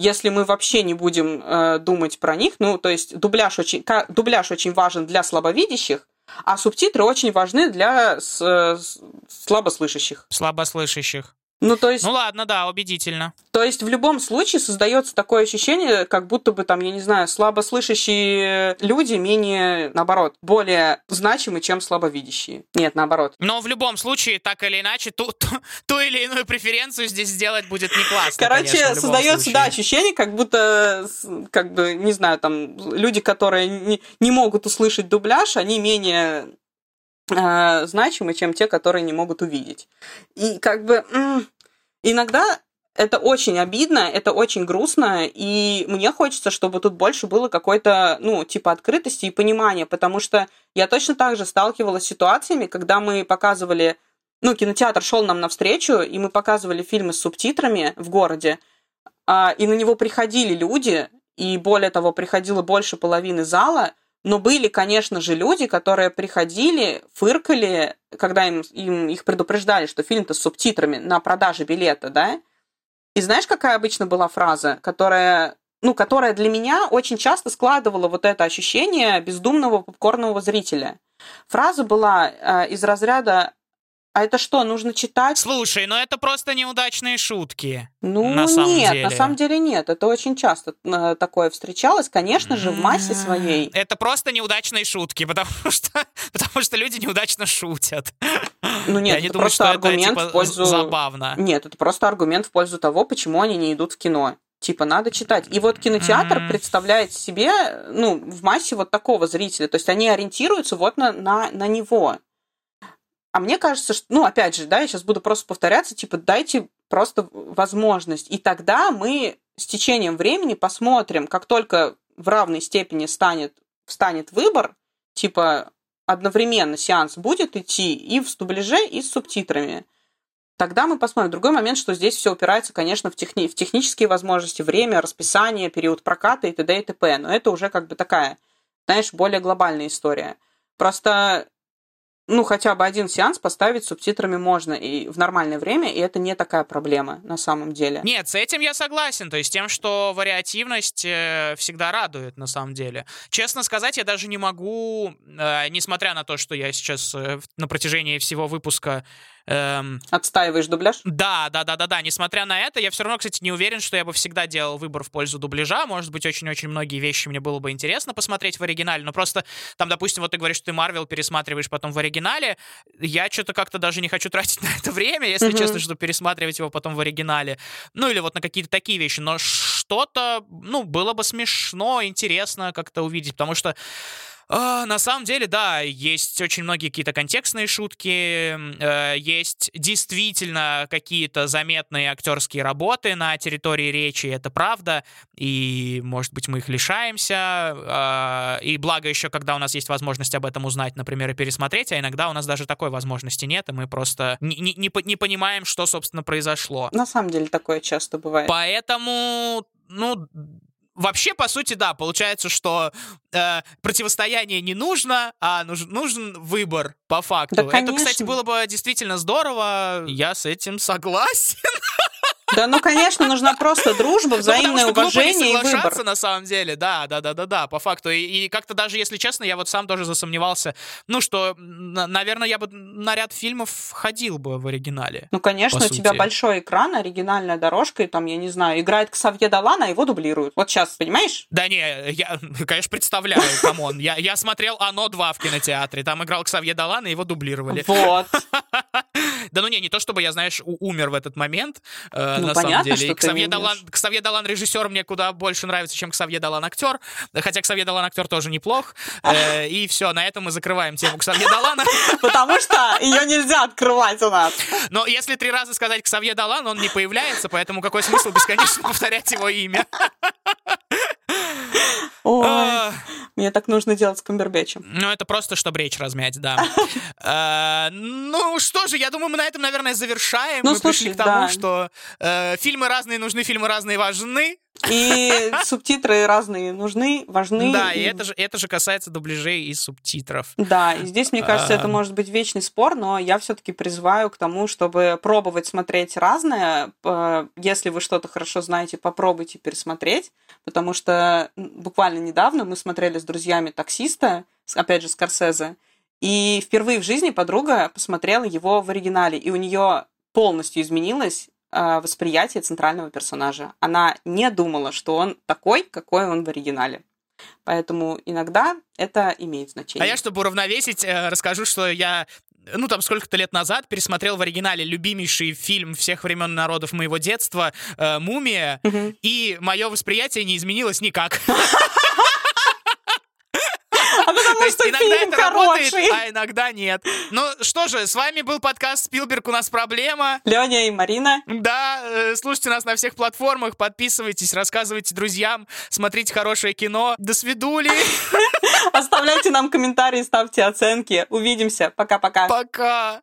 если мы вообще не будем э, думать про них, ну, то есть дубляж очень, дубляж очень важен для слабовидящих, а субтитры очень важны для с, с, слабослышащих. Слабослышащих. Ну, то есть... Ну ладно, да, убедительно. То есть в любом случае создается такое ощущение, как будто бы там, я не знаю, слабослышащие люди менее, наоборот, более значимы, чем слабовидящие. Нет, наоборот. Но в любом случае, так или иначе, ту, ту, ту или иную преференцию здесь сделать будет не классно. Короче, конечно, создается, случае. да, ощущение, как будто, как бы, не знаю, там, люди, которые не, не могут услышать дубляж, они менее э, значимы, чем те, которые не могут увидеть. И как бы иногда это очень обидно, это очень грустно, и мне хочется, чтобы тут больше было какой-то, ну, типа открытости и понимания, потому что я точно так же сталкивалась с ситуациями, когда мы показывали, ну, кинотеатр шел нам навстречу, и мы показывали фильмы с субтитрами в городе, а, и на него приходили люди, и более того, приходило больше половины зала, но были, конечно же, люди, которые приходили, фыркали, когда им, им их предупреждали, что фильм-то с субтитрами на продаже билета, да? И знаешь, какая обычно была фраза, которая, ну, которая для меня очень часто складывала вот это ощущение бездумного попкорного зрителя. Фраза была э, из разряда а это что, нужно читать? Слушай, ну это просто неудачные шутки. Ну на самом нет, деле. на самом деле нет. Это очень часто э, такое встречалось, конечно же, в массе своей. Это просто неудачные шутки, потому что, потому что люди неудачно шутят. Ну нет, Я не это думаю, просто что аргумент это, типа, в пользу... забавно. Нет, это просто аргумент в пользу того, почему они не идут в кино. Типа, надо читать. И вот кинотеатр М. представляет себе, ну, в массе вот такого зрителя. То есть они ориентируются вот на, на, на него. А мне кажется, что, ну, опять же, да, я сейчас буду просто повторяться, типа, дайте просто возможность. И тогда мы с течением времени посмотрим, как только в равной степени станет, встанет выбор, типа, одновременно сеанс будет идти и в дубляже, и с субтитрами. Тогда мы посмотрим. Другой момент, что здесь все упирается, конечно, в, техни- в технические возможности, время, расписание, период проката и т.д. и т.п. Но это уже как бы такая, знаешь, более глобальная история. Просто ну, хотя бы один сеанс поставить субтитрами можно и в нормальное время, и это не такая проблема на самом деле. Нет, с этим я согласен. То есть тем, что вариативность э, всегда радует, на самом деле. Честно сказать, я даже не могу, э, несмотря на то, что я сейчас э, на протяжении всего выпуска эм, Отстаиваешь дубляж? Да, да, да, да, да. Несмотря на это, я все равно, кстати, не уверен, что я бы всегда делал выбор в пользу дубляжа. Может быть, очень-очень многие вещи мне было бы интересно посмотреть в оригинале. Но просто там, допустим, вот ты говоришь, что ты Марвел пересматриваешь потом в оригинале. Я что-то как-то даже не хочу тратить на это время, если Мгм. честно, чтобы пересматривать его потом в оригинале. Ну или вот на какие-то такие вещи. Но что-то, ну, было бы смешно, интересно как-то увидеть, потому что а, на самом деле, да, есть очень многие какие-то контекстные шутки, э, есть действительно какие-то заметные актерские работы на территории речи, это правда, и, может быть, мы их лишаемся, а, и благо еще, когда у нас есть возможность об этом узнать, например, и пересмотреть, а иногда у нас даже такой возможности нет, и мы просто не, не- не понимаем, что, собственно, произошло. На самом деле такое часто бывает. Поэтому, ну, вообще, по сути, да, получается, что э, противостояние не нужно, а нужен, нужен выбор по факту. Да, Это, кстати, было бы действительно здорово. Я с этим согласен. Да, ну, конечно, нужна просто дружба, взаимное ну, глупо не уважение и выбор. на самом деле, да, да, да, да, да, по факту. И, и как-то даже, если честно, я вот сам тоже засомневался, ну, что, наверное, я бы на ряд фильмов ходил бы в оригинале. Ну, конечно, у тебя большой экран, оригинальная дорожка, и там, я не знаю, играет Ксавье Далан, а его дублируют. Вот сейчас, понимаешь? Да не, я, конечно, представляю, come on. Я, я смотрел «Оно 2» в кинотеатре. Там играл Ксавье Далан, и его дублировали. Вот. Да ну не, не то чтобы я, знаешь, умер в этот момент, э, Ну, на самом понятно, деле. что И Ксавье. Далан, Ксавье Далан режиссер мне куда больше нравится, чем Ксавье Далан актер. Хотя Ксавье Далан актер тоже неплох. Э, И все, на этом мы закрываем тему Ксавье Далана. Потому что ее нельзя открывать у нас. Но если три раза сказать Ксавье Далан, он не появляется, поэтому какой смысл бесконечно повторять его имя? Ой, А, мне так нужно делать с Камбербэтчем. Ну, это просто, чтобы речь размять, да. Э, Ну, что же, я думаю, мы на этом, наверное, завершаем. Ну, Мы пришли к тому, что э, фильмы разные нужны, фильмы разные важны. И субтитры разные нужны, важны. Да, и это же, это же касается дубляжей и субтитров. Да, и здесь, мне кажется, это А. может быть вечный спор, но я все-таки призываю к тому, чтобы пробовать смотреть разное. Если вы что-то хорошо знаете, попробуйте пересмотреть, потому что буквально недавно мы смотрели с друзьями «Таксиста», опять же, Скорсезе, и впервые в жизни подруга посмотрела его в оригинале, и у нее полностью изменилось восприятие центрального персонажа. Она не думала, что он такой, какой он в оригинале. Поэтому иногда это имеет значение. А я, чтобы уравновесить, э, расскажу, что я ну, там, сколько-то лет назад пересмотрел в оригинале любимейший фильм всех времен народов моего детства э, «Мумия», Мгм. и мое восприятие не изменилось никак. Потому То есть что иногда фильм это работает, хороший. а иногда нет. Ну что же, с вами был подкаст «Спилберг. У нас проблема». Леня и Марина. Да, э, слушайте нас на всех платформах, подписывайтесь, рассказывайте друзьям, смотрите хорошее кино. До свидули. Оставляйте нам комментарии, ставьте оценки. Увидимся. Пока-пока. Пока.